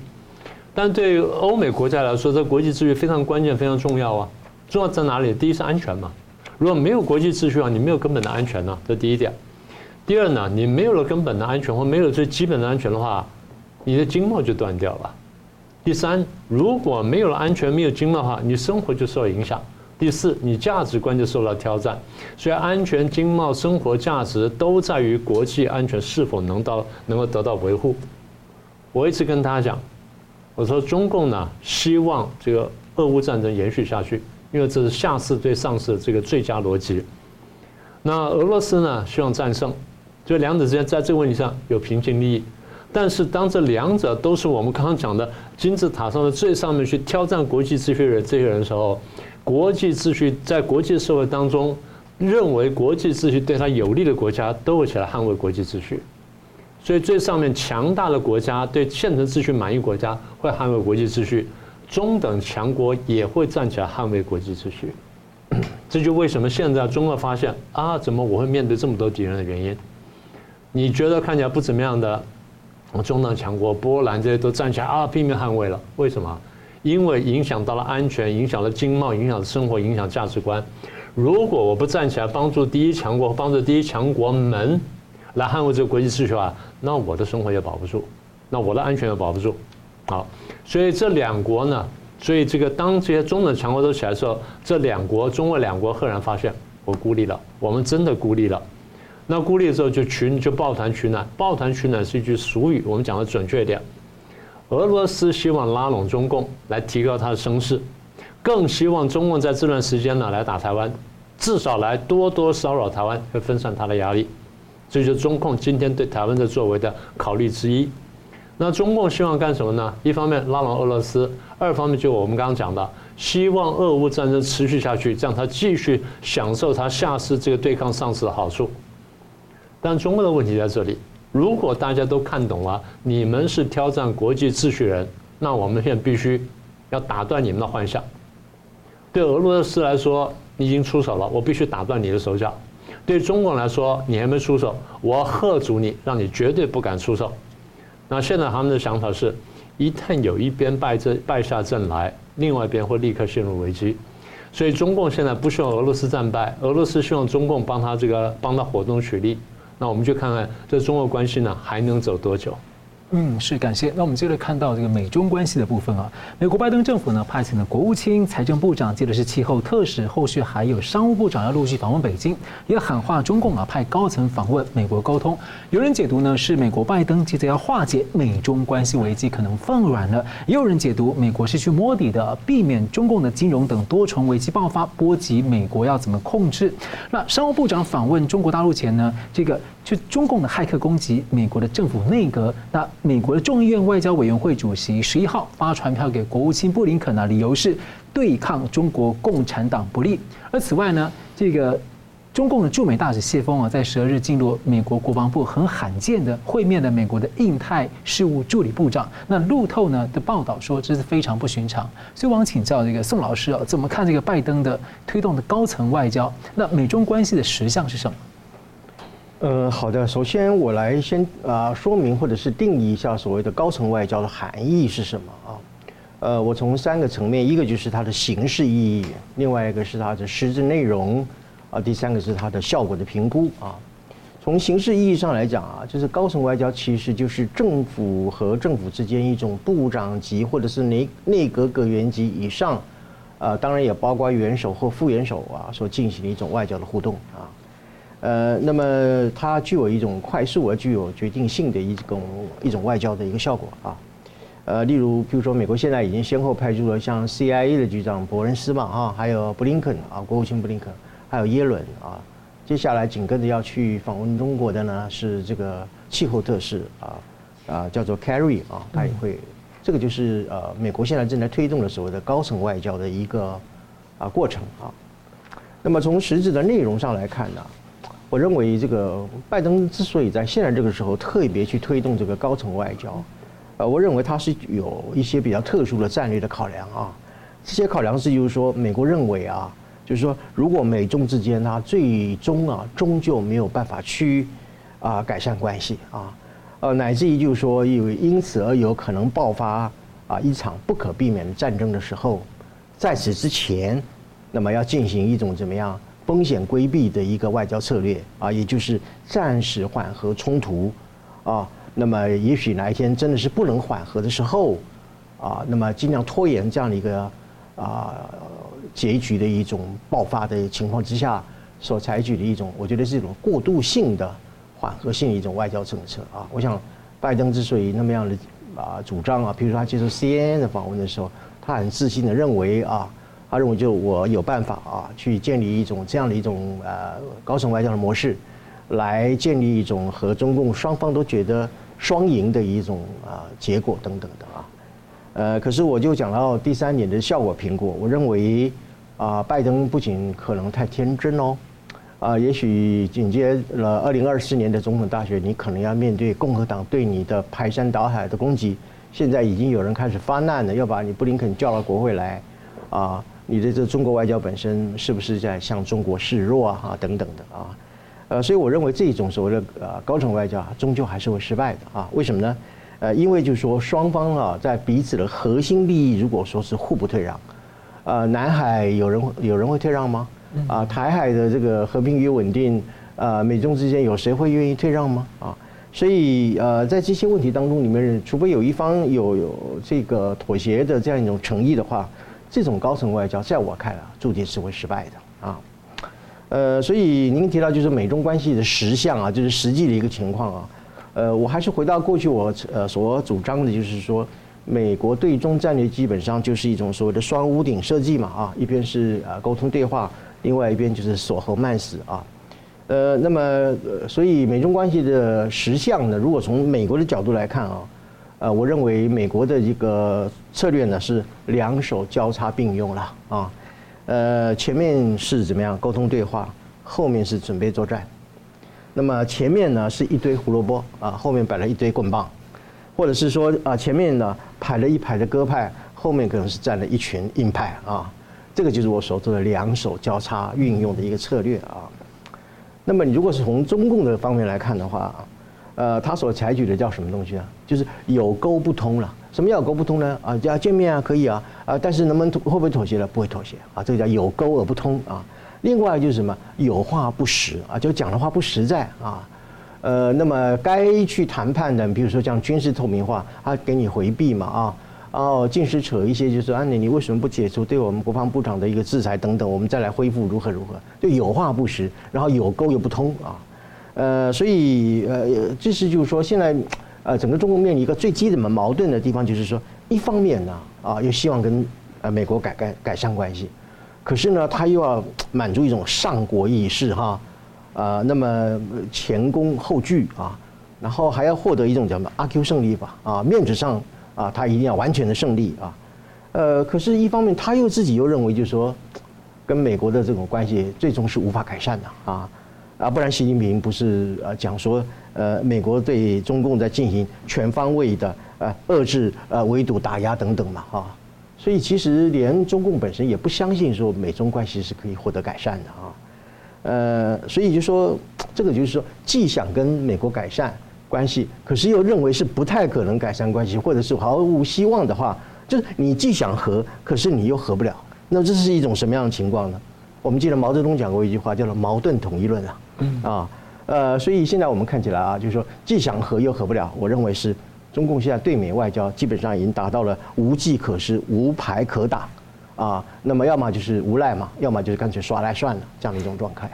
但对于欧美国家来说，这国际秩序非常关键、非常重要啊。重要在哪里？第一是安全嘛，如果没有国际秩序啊，你没有根本的安全呢，这第一点。第二呢，你没有了根本的安全或没有最基本的安全的话，你的经贸就断掉了。第三，如果没有了安全，没有经贸的话，你生活就受影响。第四，你价值观就受到挑战。所以，安全、经贸、生活价值都在于国际安全是否能到能够得到维护。我一直跟大家讲，我说中共呢希望这个俄乌战争延续下去，因为这是下次对上次的这个最佳逻辑。那俄罗斯呢希望战胜，就两者之间在这个问题上有平行利益。但是，当这两者都是我们刚刚讲的金字塔上的最上面去挑战国际秩序的这些人的时候，国际秩序在国际社会当中，认为国际秩序对他有利的国家都会起来捍卫国际秩序。所以，最上面强大的国家对现存秩序满意国家会捍卫国际秩序，中等强国也会站起来捍卫国际秩序。这就为什么现在中俄发现啊，怎么我会面对这么多敌人的原因。你觉得看起来不怎么样的我中等强国波兰这些都站起来啊，拼命捍卫了，为什么？因为影响到了安全，影响了经贸，影响了生活，影响价值观。如果我不站起来帮助第一强国，帮助第一强国们来捍卫这个国际秩序啊，那我的生活也保不住，那我的安全也保不住。好，所以这两国呢？所以，这个当这些中等强国都起来的时候，这两国中俄两国赫然发现，我孤立了，我们真的孤立了。那孤立的时候就群就抱团取暖，抱团取暖是一句俗语，我们讲的准确一点。俄罗斯希望拉拢中共来提高他的声势，更希望中共在这段时间呢来打台湾，至少来多多骚扰台湾，会分散他的压力。这就是中共今天对台湾的作为的考虑之一。那中共希望干什么呢？一方面拉拢俄罗斯，二方面就我们刚刚讲的，希望俄乌战争持续下去，让他继续享受他下次这个对抗上次的好处。但中国的问题在这里，如果大家都看懂了，你们是挑战国际秩序人，那我们现在必须要打断你们的幻想。对俄罗斯来说，你已经出手了，我必须打断你的手脚；对中国来说，你还没出手，我要吓阻你，让你绝对不敢出手。那现在他们的想法是，一旦有一边败阵败下阵来，另外一边会立刻陷入危机。所以中共现在不希望俄罗斯战败，俄罗斯希望中共帮他这个帮他火中取栗。那我们就看看这中俄关系呢还能走多久。嗯，是感谢。那我们接着看到这个美中关系的部分啊，美国拜登政府呢派遣了国务卿、财政部长，接着是气候特使，后续还有商务部长要陆续访问北京，也喊话中共啊派高层访问美国沟通。有人解读呢是美国拜登接着要化解美中关系危机可能放软了，也有人解读美国是去摸底的，避免中共的金融等多重危机爆发，波及美国要怎么控制。那商务部长访问中国大陆前呢，这个。就中共的骇客攻击美国的政府内阁，那美国的众议院外交委员会主席十一号发传票给国务卿布林肯啊，理由是对抗中国共产党不利。而此外呢，这个中共的驻美大使谢峰啊，在十二日进入美国国防部，很罕见的会面的美国的印太事务助理部长。那路透呢的报道说，这是非常不寻常。所以，我想请教这个宋老师啊，怎么看这个拜登的推动的高层外交？那美中关系的实相是什么？呃，好的。首先，我来先啊说明或者是定义一下所谓的高层外交的含义是什么啊？呃，我从三个层面，一个就是它的形式意义，另外一个是它的实质内容，啊，第三个是它的效果的评估啊。从形式意义上来讲啊，就是高层外交其实就是政府和政府之间一种部长级或者是内内阁阁员级以上，啊，当然也包括元首或副元首啊所进行的一种外交的互动啊。呃，那么它具有一种快速而具有决定性的一种一种外交的一个效果啊。呃，例如，比如说，美国现在已经先后派出了像 CIA 的局长伯恩斯嘛，啊，还有布林肯啊，国务卿布林肯，还有耶伦啊。接下来紧跟着要去访问中国的呢是这个气候特使啊啊，叫做 Kerry 啊，他也会。这个就是呃，美国现在正在推动的所谓的高层外交的一个啊过程啊。那么从实质的内容上来看呢？我认为这个拜登之所以在现在这个时候特别去推动这个高层外交，呃，我认为他是有一些比较特殊的战略的考量啊。这些考量是就是说，美国认为啊，就是说，如果美中之间它最终啊终究没有办法去啊改善关系啊，呃，乃至于就是说，因为因此而有可能爆发啊一场不可避免的战争的时候，在此之前，那么要进行一种怎么样？风险规避的一个外交策略啊，也就是暂时缓和冲突啊。那么，也许哪一天真的是不能缓和的时候啊，那么尽量拖延这样的一个啊结局的一种爆发的情况之下，所采取的一种，我觉得是一种过渡性的缓和性一种外交政策啊。我想，拜登之所以那么样的啊主张啊，比如说他接受 CNN 的访问的时候，他很自信的认为啊。他认为，就我有办法啊，去建立一种这样的一种呃高层外交的模式，来建立一种和中共双方都觉得双赢的一种啊结果等等的啊。呃，可是我就讲到第三点的效果评估，我认为啊，拜登不仅可能太天真哦，啊，也许紧接了二零二四年的总统大选，你可能要面对共和党对你的排山倒海的攻击。现在已经有人开始发难了，要把你布林肯叫到国会来啊。你的这中国外交本身是不是在向中国示弱啊？啊，等等的啊，呃，所以我认为这种所谓的呃高层外交终究还是会失败的啊。为什么呢？呃，因为就是说双方啊在彼此的核心利益如果说是互不退让，呃，南海有人有人会退让吗？啊，台海的这个和平与稳定，呃，美中之间有谁会愿意退让吗？啊？所以，呃，在这些问题当中，里面除非有一方有有这个妥协的这样一种诚意的话，这种高层外交，在我看来，注定是会失败的啊。呃，所以您提到就是美中关系的实相啊，就是实际的一个情况啊。呃，我还是回到过去我呃所主张的，就是说，美国对中战略基本上就是一种所谓的双屋顶设计嘛啊，一边是呃沟通对话，另外一边就是锁喉慢死啊。呃，那么，呃，所以美中关系的实相呢，如果从美国的角度来看啊，呃，我认为美国的一个策略呢是两手交叉并用了啊，呃，前面是怎么样沟通对话，后面是准备作战，那么前面呢是一堆胡萝卜啊，后面摆了一堆棍棒，或者是说啊，前面呢排了一排的鸽派，后面可能是站了一群硬派啊，这个就是我所说的两手交叉运用的一个策略啊。那么你如果是从中共的方面来看的话，呃，他所采取的叫什么东西啊？就是有沟不通了。什么叫有沟不通呢？啊，要见面啊，可以啊，啊，但是能不能妥会不会妥协了？不会妥协啊，这个叫有沟而不通啊。另外就是什么？有话不实啊，就讲的话不实在啊。呃，那么该去谈判的，比如说像军事透明化，他给你回避嘛啊。哦，尽是扯一些，就是安妮，你为什么不解除对我们国防部长的一个制裁等等，我们再来恢复如何如何？就有话不实，然后有沟又不通啊，呃，所以呃，这是就是说，现在呃，整个中国面临一个最基本的矛盾的地方，就是说，一方面呢，啊，又希望跟呃美国改改改善关系，可是呢，他又要满足一种上国意识哈，啊，那么前功后惧啊，然后还要获得一种叫什么阿 Q 胜利吧，啊，面子上。啊，他一定要完全的胜利啊，呃，可是，一方面他又自己又认为，就是说，跟美国的这种关系最终是无法改善的啊，啊，不然习近平不是呃讲说，呃，美国对中共在进行全方位的呃遏制、呃围堵、打压等等嘛啊，所以其实连中共本身也不相信说美中关系是可以获得改善的啊，呃，所以就说这个就是说，既想跟美国改善。关系，可是又认为是不太可能改善关系，或者是毫无希望的话，就是你既想和，可是你又和不了。那这是一种什么样的情况呢？我们记得毛泽东讲过一句话，叫做“矛盾统一论”啊。嗯啊，呃，所以现在我们看起来啊，就是说既想和又和不了。我认为是中共现在对美外交基本上已经达到了无计可施、无牌可打啊。那么要么就是无赖嘛，要么就是干脆耍赖算了这样的一种状态。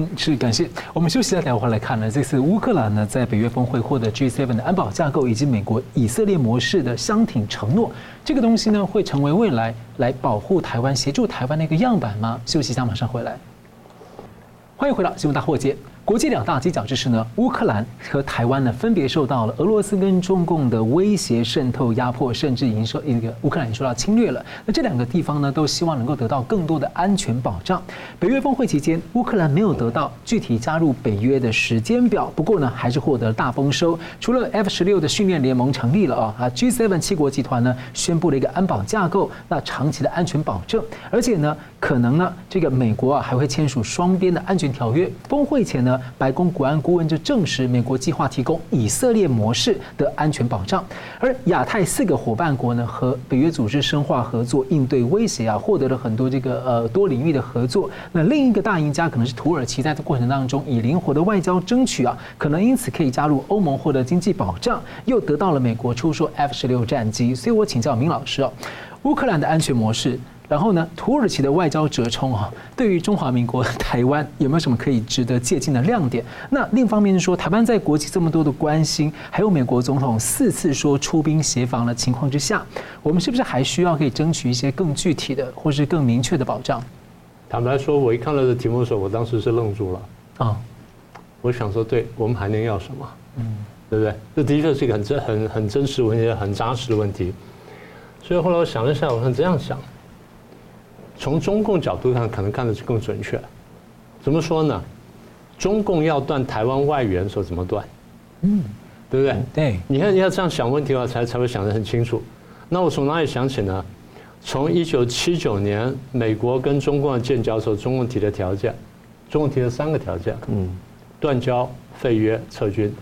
嗯，是感谢。我们休息一下，待会儿来看呢。这次乌克兰呢在北约峰会获得 G7 的安保架构，以及美国以色列模式的相挺承诺，这个东西呢会成为未来来保护台湾、协助台湾的一个样板吗？休息一下，马上回来。欢迎回到新闻大货街。国际两大犄角之势呢，乌克兰和台湾呢，分别受到了俄罗斯跟中共的威胁、渗透、压迫，甚至已经受一个乌克兰已经受到侵略了。那这两个地方呢，都希望能够得到更多的安全保障。北约峰会期间，乌克兰没有得到具体加入北约的时间表，不过呢，还是获得了大丰收。除了 F 十六的训练联盟成立了啊，啊 G7 七国集团呢，宣布了一个安保架构，那长期的安全保证，而且呢，可能呢，这个美国啊还会签署双边的安全条约。峰会前呢。白宫国安顾问就证实，美国计划提供以色列模式的安全保障，而亚太四个伙伴国呢，和北约组织深化合作，应对威胁啊，获得了很多这个呃多领域的合作。那另一个大赢家可能是土耳其，在这过程当中以灵活的外交争取啊，可能因此可以加入欧盟，获得经济保障，又得到了美国出售 F 十六战机。所以我请教明老师哦，乌克兰的安全模式。然后呢，土耳其的外交折冲啊，对于中华民国台湾 有没有什么可以值得借鉴的亮点？那另一方面是说，台湾在国际这么多的关心，还有美国总统四次说出兵协防的情况之下，我们是不是还需要可以争取一些更具体的，或是更明确的保障？坦白说，我一看到这题目的时候，我当时是愣住了啊！我想说，对我们还能要什么？嗯，对不对？这的确是一个很真、很很真实问题、很扎实的问题。所以后来我想了一下，我是这样想。从中共角度上，可能看的是更准确。怎么说呢？中共要断台湾外援的时候怎么断？嗯，对不对？对。你看，你要这样想问题的话，才才会想得很清楚。那我从哪里想起呢？从一九七九年美国跟中共的建交时候，中共提的条件，中共提了三个条件，嗯，断交、废约、撤军。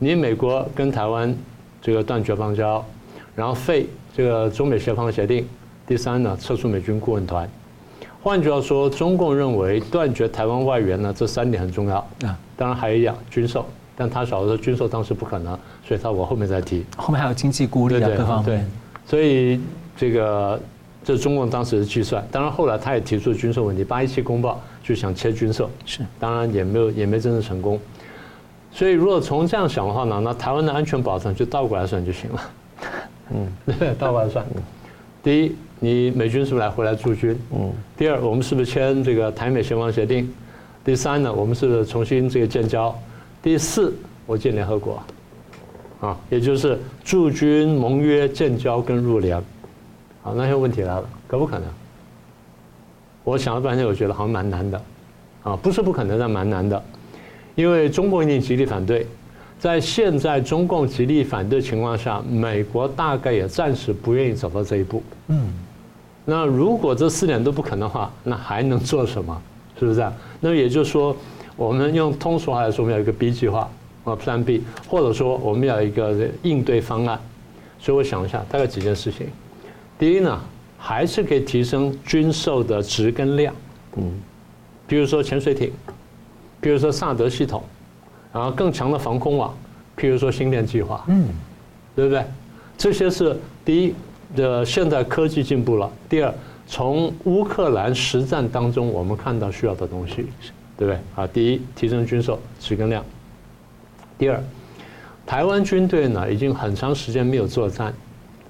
你美国跟台湾这个断绝邦交，然后废这个中美协防协定。第三呢，撤出美军顾问团。换句话说，中共认为断绝台湾外援呢，这三点很重要啊。当然还有一样军售，但他晓得说军售当时不可能，所以他我后面再提。后面还有经济孤立啊，各方面。对，所以这个这是中共当时的计算。当然后来他也提出军售问题，八一七公报就想切军售，是，当然也没有也没真正成功。所以如果从这样想的话呢，那台湾的安全保障就倒过来算就行了。嗯，对，倒过来算。第一。你美军是不是来回来驻军？嗯。第二，我们是不是签这个台美协防协定？第三呢，我们是不是重新这个建交？第四，我建联合国，啊，也就是驻军、盟约、建交跟入联。好，那些问题来了，可不可能？我想了半天，我觉得好像蛮难的，啊，不是不可能，但蛮难的，因为中共一定极力反对。在现在中共极力反对的情况下，美国大概也暂时不愿意走到这一步。嗯。那如果这四点都不可能的话，那还能做什么？是不是啊？那也就是说，我们用通俗话来说，我们要一个 B 计划啊，Plan B，或者说我们要一个应对方案。所以我想一下，大概几件事情。第一呢，还是可以提升军售的值跟量。嗯，比如说潜水艇，比如说萨德系统，然后更强的防空网，譬如说星链计划。嗯，对不对？这些是第一。的现代科技进步了。第二，从乌克兰实战当中，我们看到需要的东西，对不对？啊，第一，提升军售提跟量。第二，台湾军队呢，已经很长时间没有作战，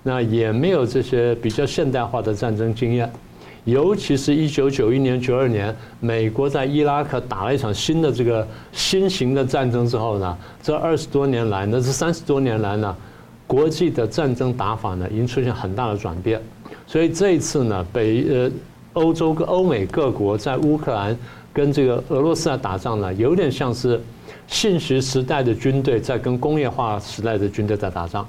那也没有这些比较现代化的战争经验。尤其是一九九一年、九二年，美国在伊拉克打了一场新的这个新型的战争之后呢，这二十多年来，那这三十多年来呢？国际的战争打法呢，已经出现很大的转变，所以这一次呢，北呃欧洲跟欧美各国在乌克兰跟这个俄罗斯在打仗呢，有点像是信息时代的军队在跟工业化时代的军队在打仗，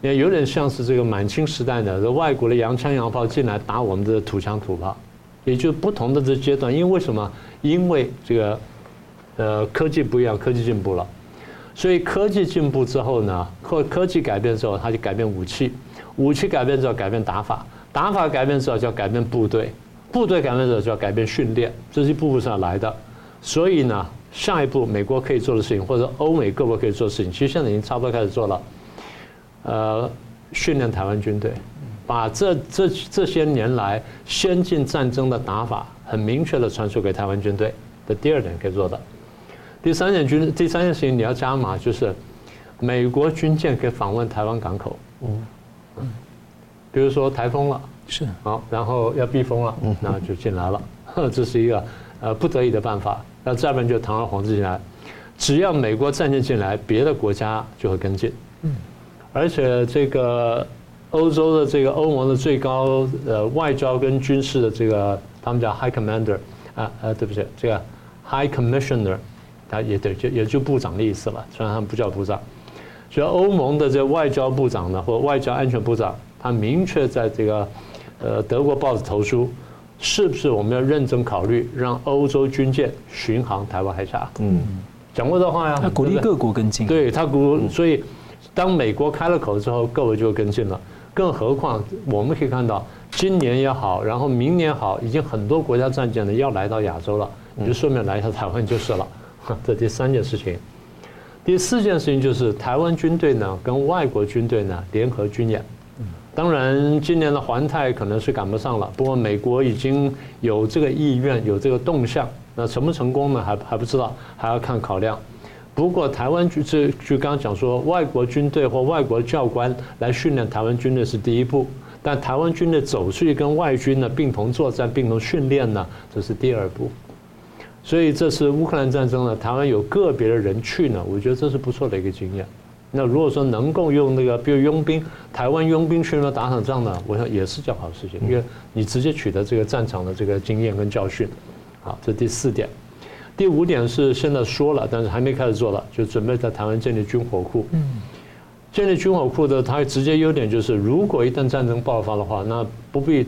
也有点像是这个满清时代的外国的洋枪洋炮进来打我们的土枪土炮，也就不同的这阶段，因为什么？因为这个呃科技不一样，科技进步了。所以科技进步之后呢，科科技改变之后，它就改变武器；武器改变之后，改变打法；打法改变之后，就要改变部队；部队改变之后，就要改变训练。这是一步步上来的。所以呢，下一步美国可以做的事情，或者欧美各国可以做的事情，其实现在已经差不多开始做了。呃，训练台湾军队，把这这这些年来先进战争的打法，很明确的传授给台湾军队。这第二点可以做的。第三件军，第三件事情你要加码，就是美国军舰可以访问台湾港口。嗯，比如说台风了，是好，然后要避风了，嗯那就进来了。这是一个呃不得已的办法。那再不然就堂而皇之进来，只要美国战舰进来，别的国家就会跟进。嗯，而且这个欧洲的这个欧盟的最高呃外交跟军事的这个他们叫 High Commander 啊呃对不起，这个 High Commissioner。他也得，就也就部长的意思了，虽然他们不叫部长。所以欧盟的这个外交部长呢，或外交安全部长，他明确在这个呃德国报纸投书，是不是我们要认真考虑让欧洲军舰巡航台湾海峡？嗯，讲过这话呀。他鼓励各国跟进。对他鼓，所以当美国开了口之后，各国就跟进了。更何况我们可以看到，今年也好，然后明年好，已经很多国家战舰呢要来到亚洲了，你就顺便来一下台湾就是了。这第三件事情，第四件事情就是台湾军队呢跟外国军队呢联合军演。当然，今年的环太可能是赶不上了，不过美国已经有这个意愿，有这个动向。那成不成功呢？还还不知道，还要看考量。不过台湾军这就刚刚讲说，外国军队或外国教官来训练台湾军队是第一步，但台湾军队走出去跟外军呢并同作战、并同训练呢，这是第二步。所以这次乌克兰战争呢，台湾有个别的人去呢，我觉得这是不错的一个经验。那如果说能够用那个，比如佣兵，台湾佣兵去那打场仗呢，我想也是件好事情，因为你直接取得这个战场的这个经验跟教训。好，这第四点。第五点是现在说了，但是还没开始做了，就准备在台湾建立军火库。嗯。建立军火库的它直接优点就是，如果一旦战争爆发的话，那不必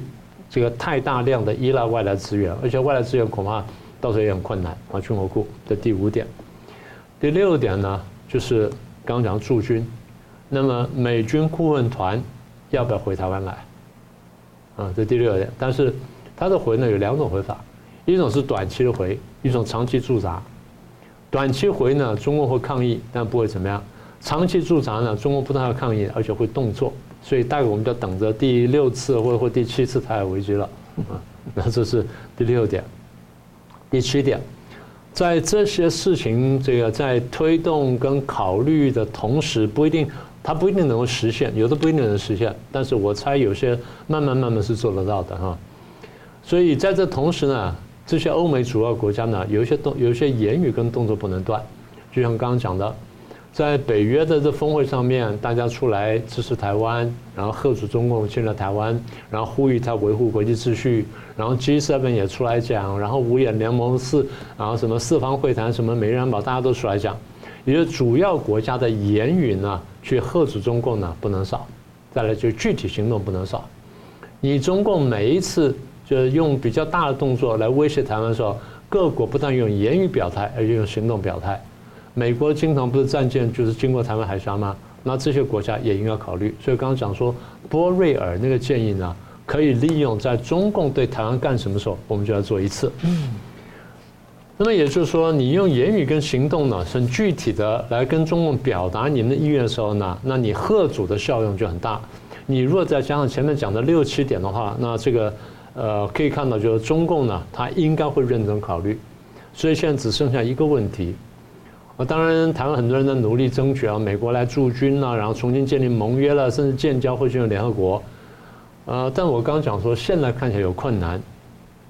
这个太大量的依赖外来资源，而且外来资源恐怕到时候也很困难啊。军火库这第五点，第六点呢，就是刚刚讲驻军，那么美军顾问团要不要回台湾来？啊，这第六点。但是它的回呢有两种回法，一种是短期的回，一种长期驻扎。短期回呢，中共会抗议，但不会怎么样。长期驻扎呢，中国不但要抗议，而且会动作，所以大概我们就等着第六次或者或第七次台海危机了啊。那这是第六点，第七点，在这些事情这个在推动跟考虑的同时，不一定它不一定能够实现，有的不一定能实现，但是我猜有些慢慢慢慢是做得到的哈。所以在这同时呢，这些欧美主要国家呢，有一些动有一些言语跟动作不能断，就像刚刚讲的。在北约的这峰会上面，大家出来支持台湾，然后吓阻中共侵略台湾，然后呼吁他维护国际秩序，然后 G7 也出来讲，然后五眼联盟四，然后什么四方会谈，什么美日安保，大家都出来讲，也就主要国家的言语呢，去吓阻中共呢不能少，再来就具体行动不能少。你中共每一次就是用比较大的动作来威胁台湾的时候，各国不但用言语表态，而且用行动表态。美国经常不是战舰就是经过台湾海峡吗？那这些国家也应该考虑。所以刚刚讲说波瑞尔那个建议呢，可以利用在中共对台湾干什么时候，我们就要做一次。嗯那么也就是说，你用言语跟行动呢，很具体的来跟中共表达你们的意愿的时候呢，那你吓阻的效用就很大。你如果再加上前面讲的六七点的话，那这个呃可以看到，就是中共呢，他应该会认真考虑。所以现在只剩下一个问题。啊，当然，台湾很多人在努力争取啊，美国来驻军啊，然后重新建立盟约了，甚至建交或进入联合国。呃，但我刚刚讲说，现在看起来有困难，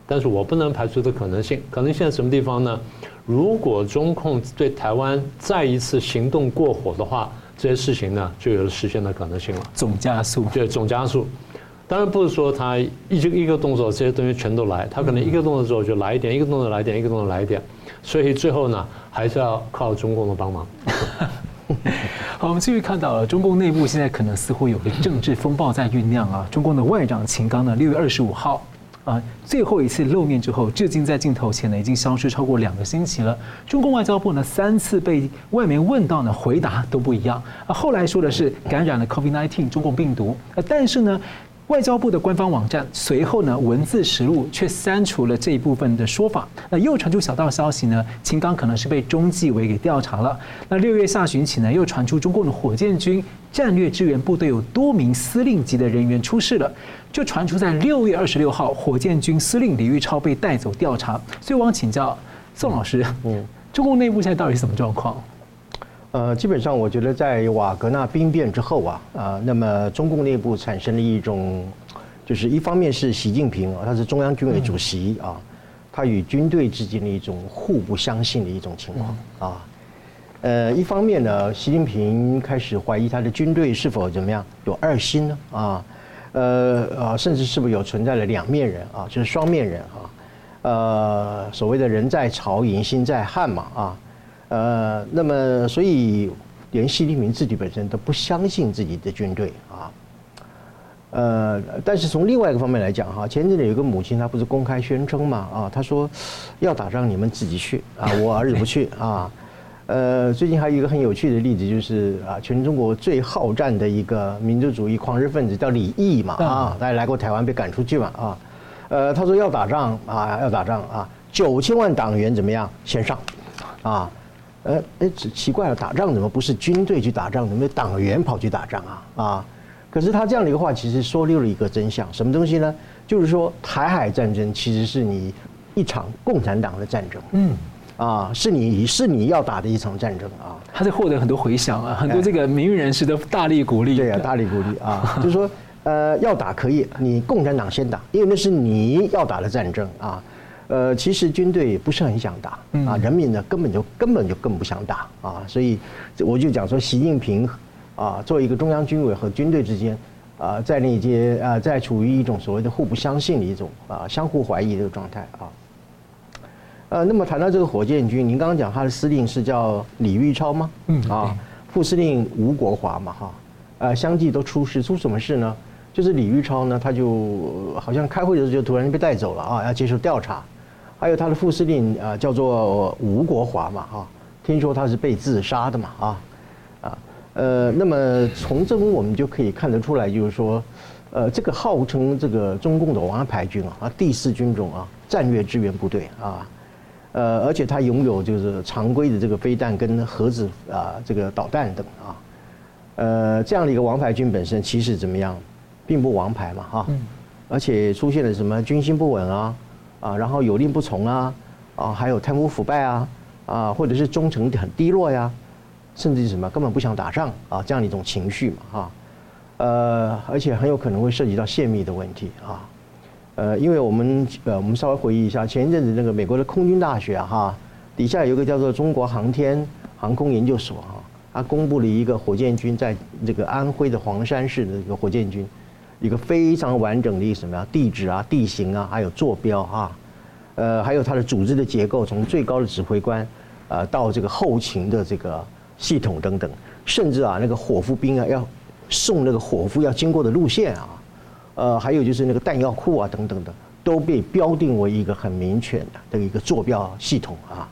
但是我不能排除的可能性。可能性在什么地方呢？如果中控对台湾再一次行动过火的话，这些事情呢就有了实现的可能性了。总加速，对，总加速。当然不是说他一一个动作这些东西全都来，他可能一个动作之后就来一点，一个动作来一点，一个动作来一点。所以最后呢，还是要靠中共的帮忙。好，我们继续看到了中共内部现在可能似乎有个政治风暴在酝酿啊。中共的外长秦刚呢，六月二十五号啊最后一次露面之后，至今在镜头前呢已经消失超过两个星期了。中共外交部呢三次被外媒问到呢，回答都不一样啊。后来说的是感染了 COVID-19 中共病毒，但是呢。外交部的官方网站随后呢，文字实录却删除了这一部分的说法。那又传出小道消息呢，秦刚可能是被中纪委给调查了。那六月下旬起呢，又传出中共的火箭军战略支援部队有多名司令级的人员出事了，就传出在六月二十六号，火箭军司令李玉超被带走调查。所以我想请教宋老师，嗯，中共内部现在到底是什么状况？呃，基本上我觉得在瓦格纳兵变之后啊，啊，那么中共内部产生了一种，就是一方面是习近平啊，他是中央军委主席啊，他与军队之间的一种互不相信的一种情况啊。呃，一方面呢，习近平开始怀疑他的军队是否怎么样有二心呢？啊，呃呃，甚至是不是有存在了两面人啊，就是双面人啊？呃，所谓的人在曹营心在汉嘛啊。呃，那么所以连习近平自己本身都不相信自己的军队啊。呃，但是从另外一个方面来讲哈，前阵子有个母亲，她不是公开宣称嘛啊，她说要打仗你们自己去啊，我儿子不去啊。呃，最近还有一个很有趣的例子，就是啊，全中国最好战的一个民族主义狂热分子叫李毅嘛啊，他也来过台湾被赶出去嘛啊。呃，他说要打仗啊，要打仗啊，九千万党员怎么样先上啊？呃，哎，奇怪了，打仗怎么不是军队去打仗，怎么党员跑去打仗啊？啊，可是他这样的一个话，其实说溜了一个真相，什么东西呢？就是说台海战争其实是你一场共产党的战争，嗯，啊，是你是你要打的一场战争啊。他在获得很多回响啊，很多这个名誉人士都大力鼓励。对啊，大力鼓励啊，就是说，呃，要打可以，你共产党先打，因为那是你要打的战争啊。呃，其实军队不是很想打啊，人民呢根本就根本就更不想打啊，所以我就讲说，习近平啊，作为一个中央军委和军队之间啊，在那些啊，在处于一种所谓的互不相信的一种啊，相互怀疑的状态啊。呃，那么谈到这个火箭军，您刚刚讲他的司令是叫李玉超吗？嗯，啊，副司令吴国华嘛哈，呃相继都出事，出什么事呢？就是李玉超呢，他就好像开会的时候就突然被带走了啊，要接受调查。还有他的副司令啊，叫做吴国华嘛哈，听说他是被自杀的嘛啊啊呃，那么从这我们就可以看得出来，就是说，呃，这个号称这个中共的王牌军啊，啊第四军种啊，战略支援部队啊。呃，而且他拥有就是常规的这个飞弹跟核子啊这个导弹等啊，呃，这样的一个王牌军本身其实怎么样，并不王牌嘛哈，而且出现了什么军心不稳啊啊，然后有令不从啊啊，还有贪污腐败啊啊，或者是忠诚很低落呀，甚至是什么根本不想打仗啊这样的一种情绪嘛哈，呃，而且很有可能会涉及到泄密的问题啊。呃，因为我们呃，我们稍微回忆一下，前一阵子那个美国的空军大学哈，底下有一个叫做中国航天航空研究所哈，它公布了一个火箭军在这个安徽的黄山市的一个火箭军，一个非常完整的一什么呀地址啊、地形啊，还有坐标啊，呃，还有它的组织的结构，从最高的指挥官呃到这个后勤的这个系统等等，甚至啊那个伙夫兵啊要送那个伙夫要经过的路线啊。呃，还有就是那个弹药库啊，等等的，都被标定为一个很明确的这一个坐标系统啊。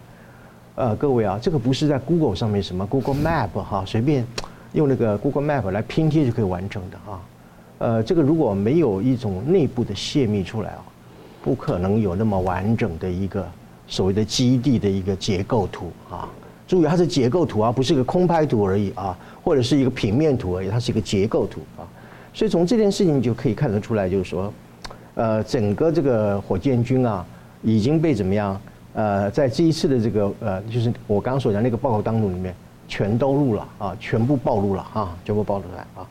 呃，各位啊，这个不是在 Google 上面什么 Google Map 哈，随便用那个 Google Map 来拼贴就可以完成的啊。呃，这个如果没有一种内部的泄密出来啊，不可能有那么完整的一个所谓的基地的一个结构图啊。注意，它是结构图啊，不是一个空拍图而已啊，或者是一个平面图而已，它是一个结构图啊。所以从这件事情就可以看得出来，就是说，呃，整个这个火箭军啊，已经被怎么样？呃，在这一次的这个呃，就是我刚刚所讲那个报告当中里面，全都录了啊，全部暴露了啊，全部暴露出来啊。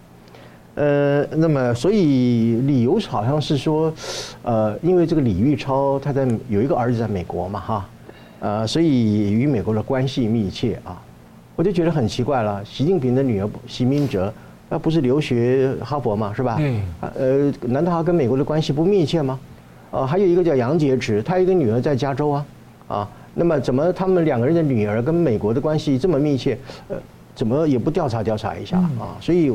呃，那么所以理由好像是说，呃，因为这个李玉超他在有一个儿子在美国嘛哈，呃，所以与美国的关系密切啊，我就觉得很奇怪了，习近平的女儿习明哲。那不是留学哈佛嘛，是吧？嗯。呃，难道他跟美国的关系不密切吗？啊，还有一个叫杨洁篪，他一个女儿在加州啊，啊，那么怎么他们两个人的女儿跟美国的关系这么密切？呃，怎么也不调查调查一下啊？所以，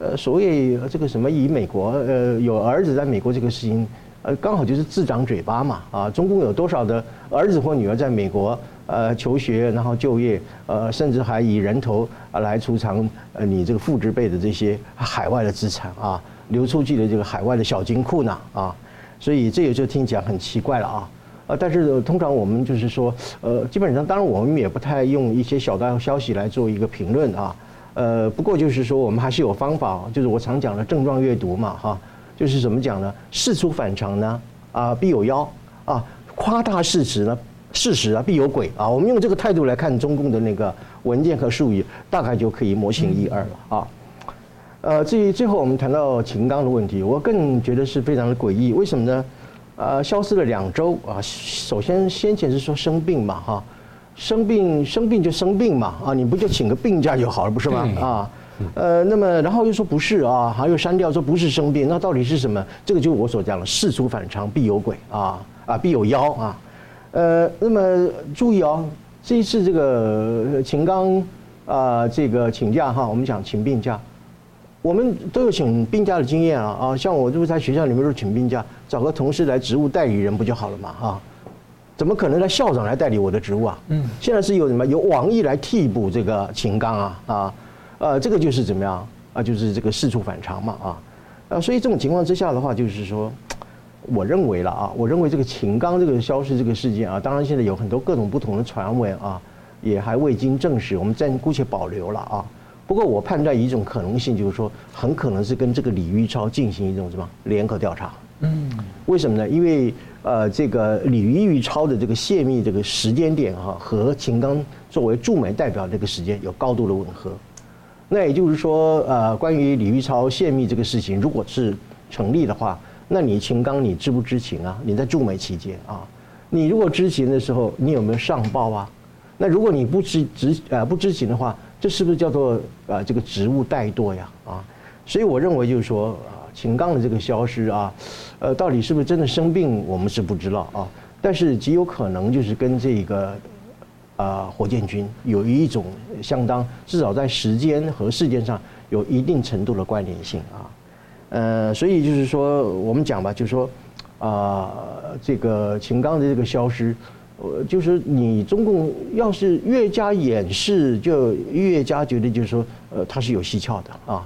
呃，所谓这个什么以美国呃有儿子在美国这个事情，呃，刚好就是自长嘴巴嘛啊！中共有多少的儿子或女儿在美国？呃，求学，然后就业，呃，甚至还以人头来储藏呃你这个父执辈的这些海外的资产啊，流出去的这个海外的小金库呢啊，所以这个就听起来很奇怪了啊，呃，但是通常我们就是说，呃，基本上当然我们也不太用一些小道消息来做一个评论啊，呃，不过就是说我们还是有方法，就是我常讲的症状阅读嘛哈，就是怎么讲呢？事出反常呢啊必有妖啊，夸大事实呢。事实啊，必有鬼啊！我们用这个态度来看中共的那个文件和术语，大概就可以模型一二了啊。呃，至于最后我们谈到秦刚的问题，我更觉得是非常的诡异。为什么呢？呃，消失了两周啊。首先先前是说生病嘛，哈，生病生病就生病嘛，啊，你不就请个病假就好了，不是吗？啊，呃，那么然后又说不是啊，还又删掉说不是生病，那到底是什么？这个就是我所讲的事出反常必有鬼啊啊，必有妖啊。呃，那么注意哦，这一次这个秦刚啊，这个请假哈，我们讲请病假，我们都有请病假的经验啊啊，像我就是在学校里面都请病假，找个同事来职务代理人不就好了嘛哈？怎么可能让校长来代理我的职务啊？嗯，现在是由什么由王毅来替补这个秦刚啊啊，呃，这个就是怎么样啊？就是这个事出反常嘛啊，啊，所以这种情况之下的话，就是说。我认为了啊，我认为这个秦刚这个消失这个事件啊，当然现在有很多各种不同的传闻啊，也还未经证实，我们暂姑且保留了啊。不过我判断一种可能性，就是说很可能是跟这个李玉超进行一种什么联合调查。嗯，为什么呢？因为呃，这个李玉超的这个泄密这个时间点哈，和秦刚作为驻美代表这个时间有高度的吻合。那也就是说，呃，关于李玉超泄密这个事情，如果是成立的话。那你秦刚，你知不知情啊？你在驻美期间啊，你如果知情的时候，你有没有上报啊？那如果你不知知呃不知情的话，这是不是叫做呃这个职务怠惰呀？啊，所以我认为就是说，秦刚的这个消失啊，呃，到底是不是真的生病，我们是不知道啊。但是极有可能就是跟这个啊火箭军有一种相当至少在时间和事件上有一定程度的关联性啊。呃，所以就是说我们讲吧，就是说啊，这个秦刚的这个消失，呃，就是你中共要是越加掩饰，就越加觉得就是说，呃，它是有蹊跷的啊。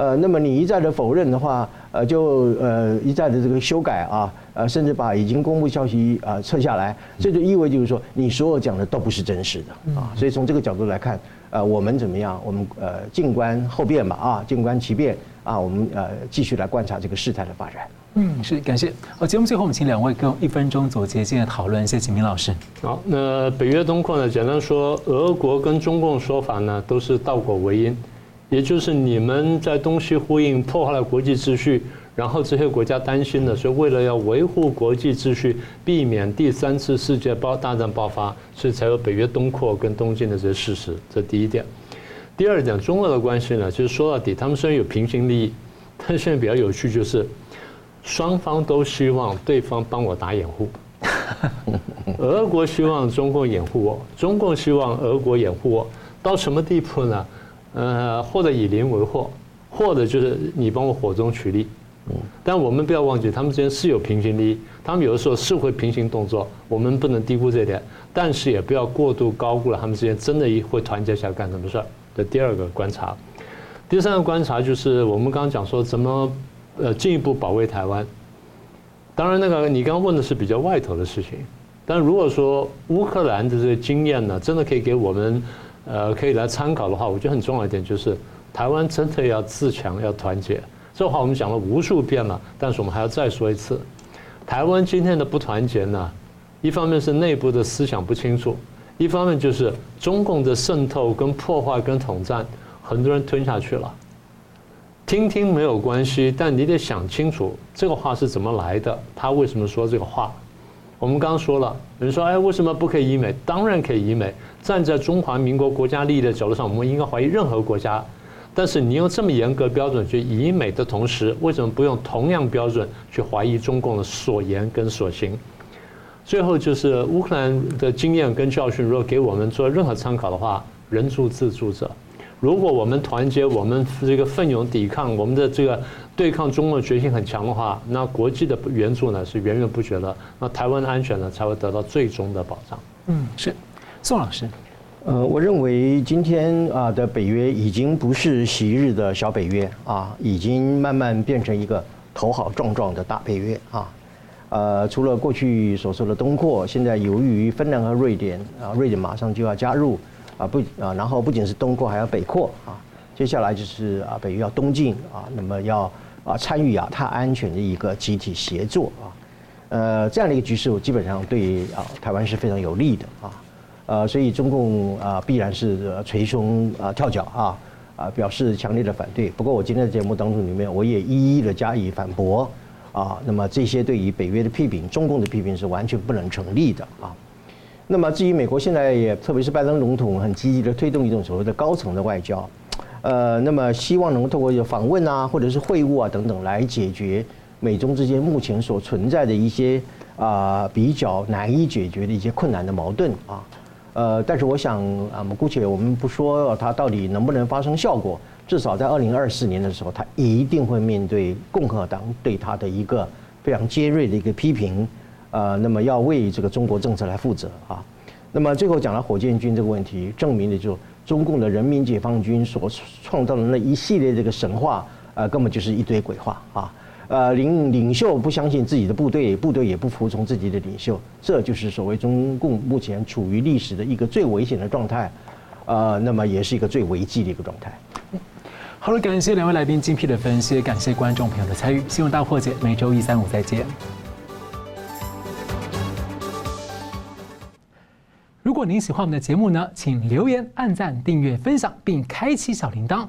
呃，那么你一再的否认的话，呃，就呃一再的这个修改啊，呃，甚至把已经公布消息啊撤下来，这就意味就是说，你所有讲的都不是真实的啊。所以从这个角度来看，呃，我们怎么样？我们呃静观后变吧啊，静观其变啊，我们呃继续来观察这个事态的发展。嗯，是感谢。好，节目最后我们请两位跟一分钟总结性的讨论，谢谢启明老师。好，那北约东扩呢，简单说，俄国跟中共说法呢，都是倒果为因。也就是你们在东西呼应，破坏了国际秩序，然后这些国家担心的，所以为了要维护国际秩序，避免第三次世界爆大战爆发，所以才有北约东扩跟东进的这些事实。这第一点。第二点，中俄的关系呢，其实说到底，他们虽然有平行利益，但现在比较有趣就是，双方都希望对方帮我打掩护。俄国希望中共掩护我，中共希望俄国掩护我，到什么地步呢？呃，或者以邻为壑，或者就是你帮我火中取栗。嗯，但我们不要忘记，他们之间是有平行利益，他们有的时候是会平行动作，我们不能低估这一点。但是也不要过度高估了他们之间真的会团结起来干什么事儿。这第二个观察，第三个观察就是我们刚刚讲说怎么呃进一步保卫台湾。当然，那个你刚刚问的是比较外头的事情，但如果说乌克兰的这个经验呢，真的可以给我们。呃，可以来参考的话，我觉得很重要一点就是，台湾真的要自强，要团结。这话我们讲了无数遍了，但是我们还要再说一次，台湾今天的不团结呢，一方面是内部的思想不清楚，一方面就是中共的渗透跟破坏跟统战，很多人吞下去了。听听没有关系，但你得想清楚这个话是怎么来的，他为什么说这个话。我们刚说了，有人说，哎，为什么不可以以美？当然可以以美。站在中华民国国家利益的角度上，我们应该怀疑任何国家。但是你用这么严格标准去以美的同时，为什么不用同样标准去怀疑中共的所言跟所行？最后就是乌克兰的经验跟教训，如果给我们做任何参考的话，人助自助者。如果我们团结，我们这个奋勇抵抗，我们的这个对抗中共的决心很强的话，那国际的援助呢是源源不绝的，那台湾的安全呢才会得到最终的保障。嗯，是，宋老师，呃，我认为今天啊的北约已经不是昔日的小北约啊，已经慢慢变成一个头好壮壮的大北约啊。呃，除了过去所说的东扩，现在由于芬兰和瑞典啊，瑞典马上就要加入。啊不啊，然后不仅是东扩，还要北扩啊。接下来就是啊，北约要东进啊，那么要啊参与亚太安全的一个集体协作啊。呃，这样的一个局势，我基本上对啊台湾是非常有利的啊。呃，所以中共啊必然是捶胸啊跳脚啊啊，表示强烈的反对。不过我今天的节目当中里面，我也一一的加以反驳啊。那么这些对于北约的批评，中共的批评是完全不能成立的啊。那么至于美国现在也，特别是拜登总统很积极的推动一种所谓的高层的外交，呃，那么希望能够透过访问啊，或者是会晤啊等等来解决美中之间目前所存在的一些啊比较难以解决的一些困难的矛盾啊，呃，但是我想啊，我们姑且我们不说它到底能不能发生效果，至少在二零二四年的时候，它一定会面对共和党对它的一个非常尖锐的一个批评。呃，那么要为这个中国政策来负责啊。那么最后讲了火箭军这个问题，证明的就是中共的人民解放军所创造的那一系列这个神话，呃，根本就是一堆鬼话啊。呃，领领袖不相信自己的部队，部队也不服从自己的领袖，这就是所谓中共目前处于历史的一个最危险的状态，呃，那么也是一个最危机的一个状态。好了，感谢两位来宾精辟的分析，感谢观众朋友的参与。新闻大破解每周一、三、五再见。如果您喜欢我们的节目呢，请留言、按赞、订阅、分享，并开启小铃铛。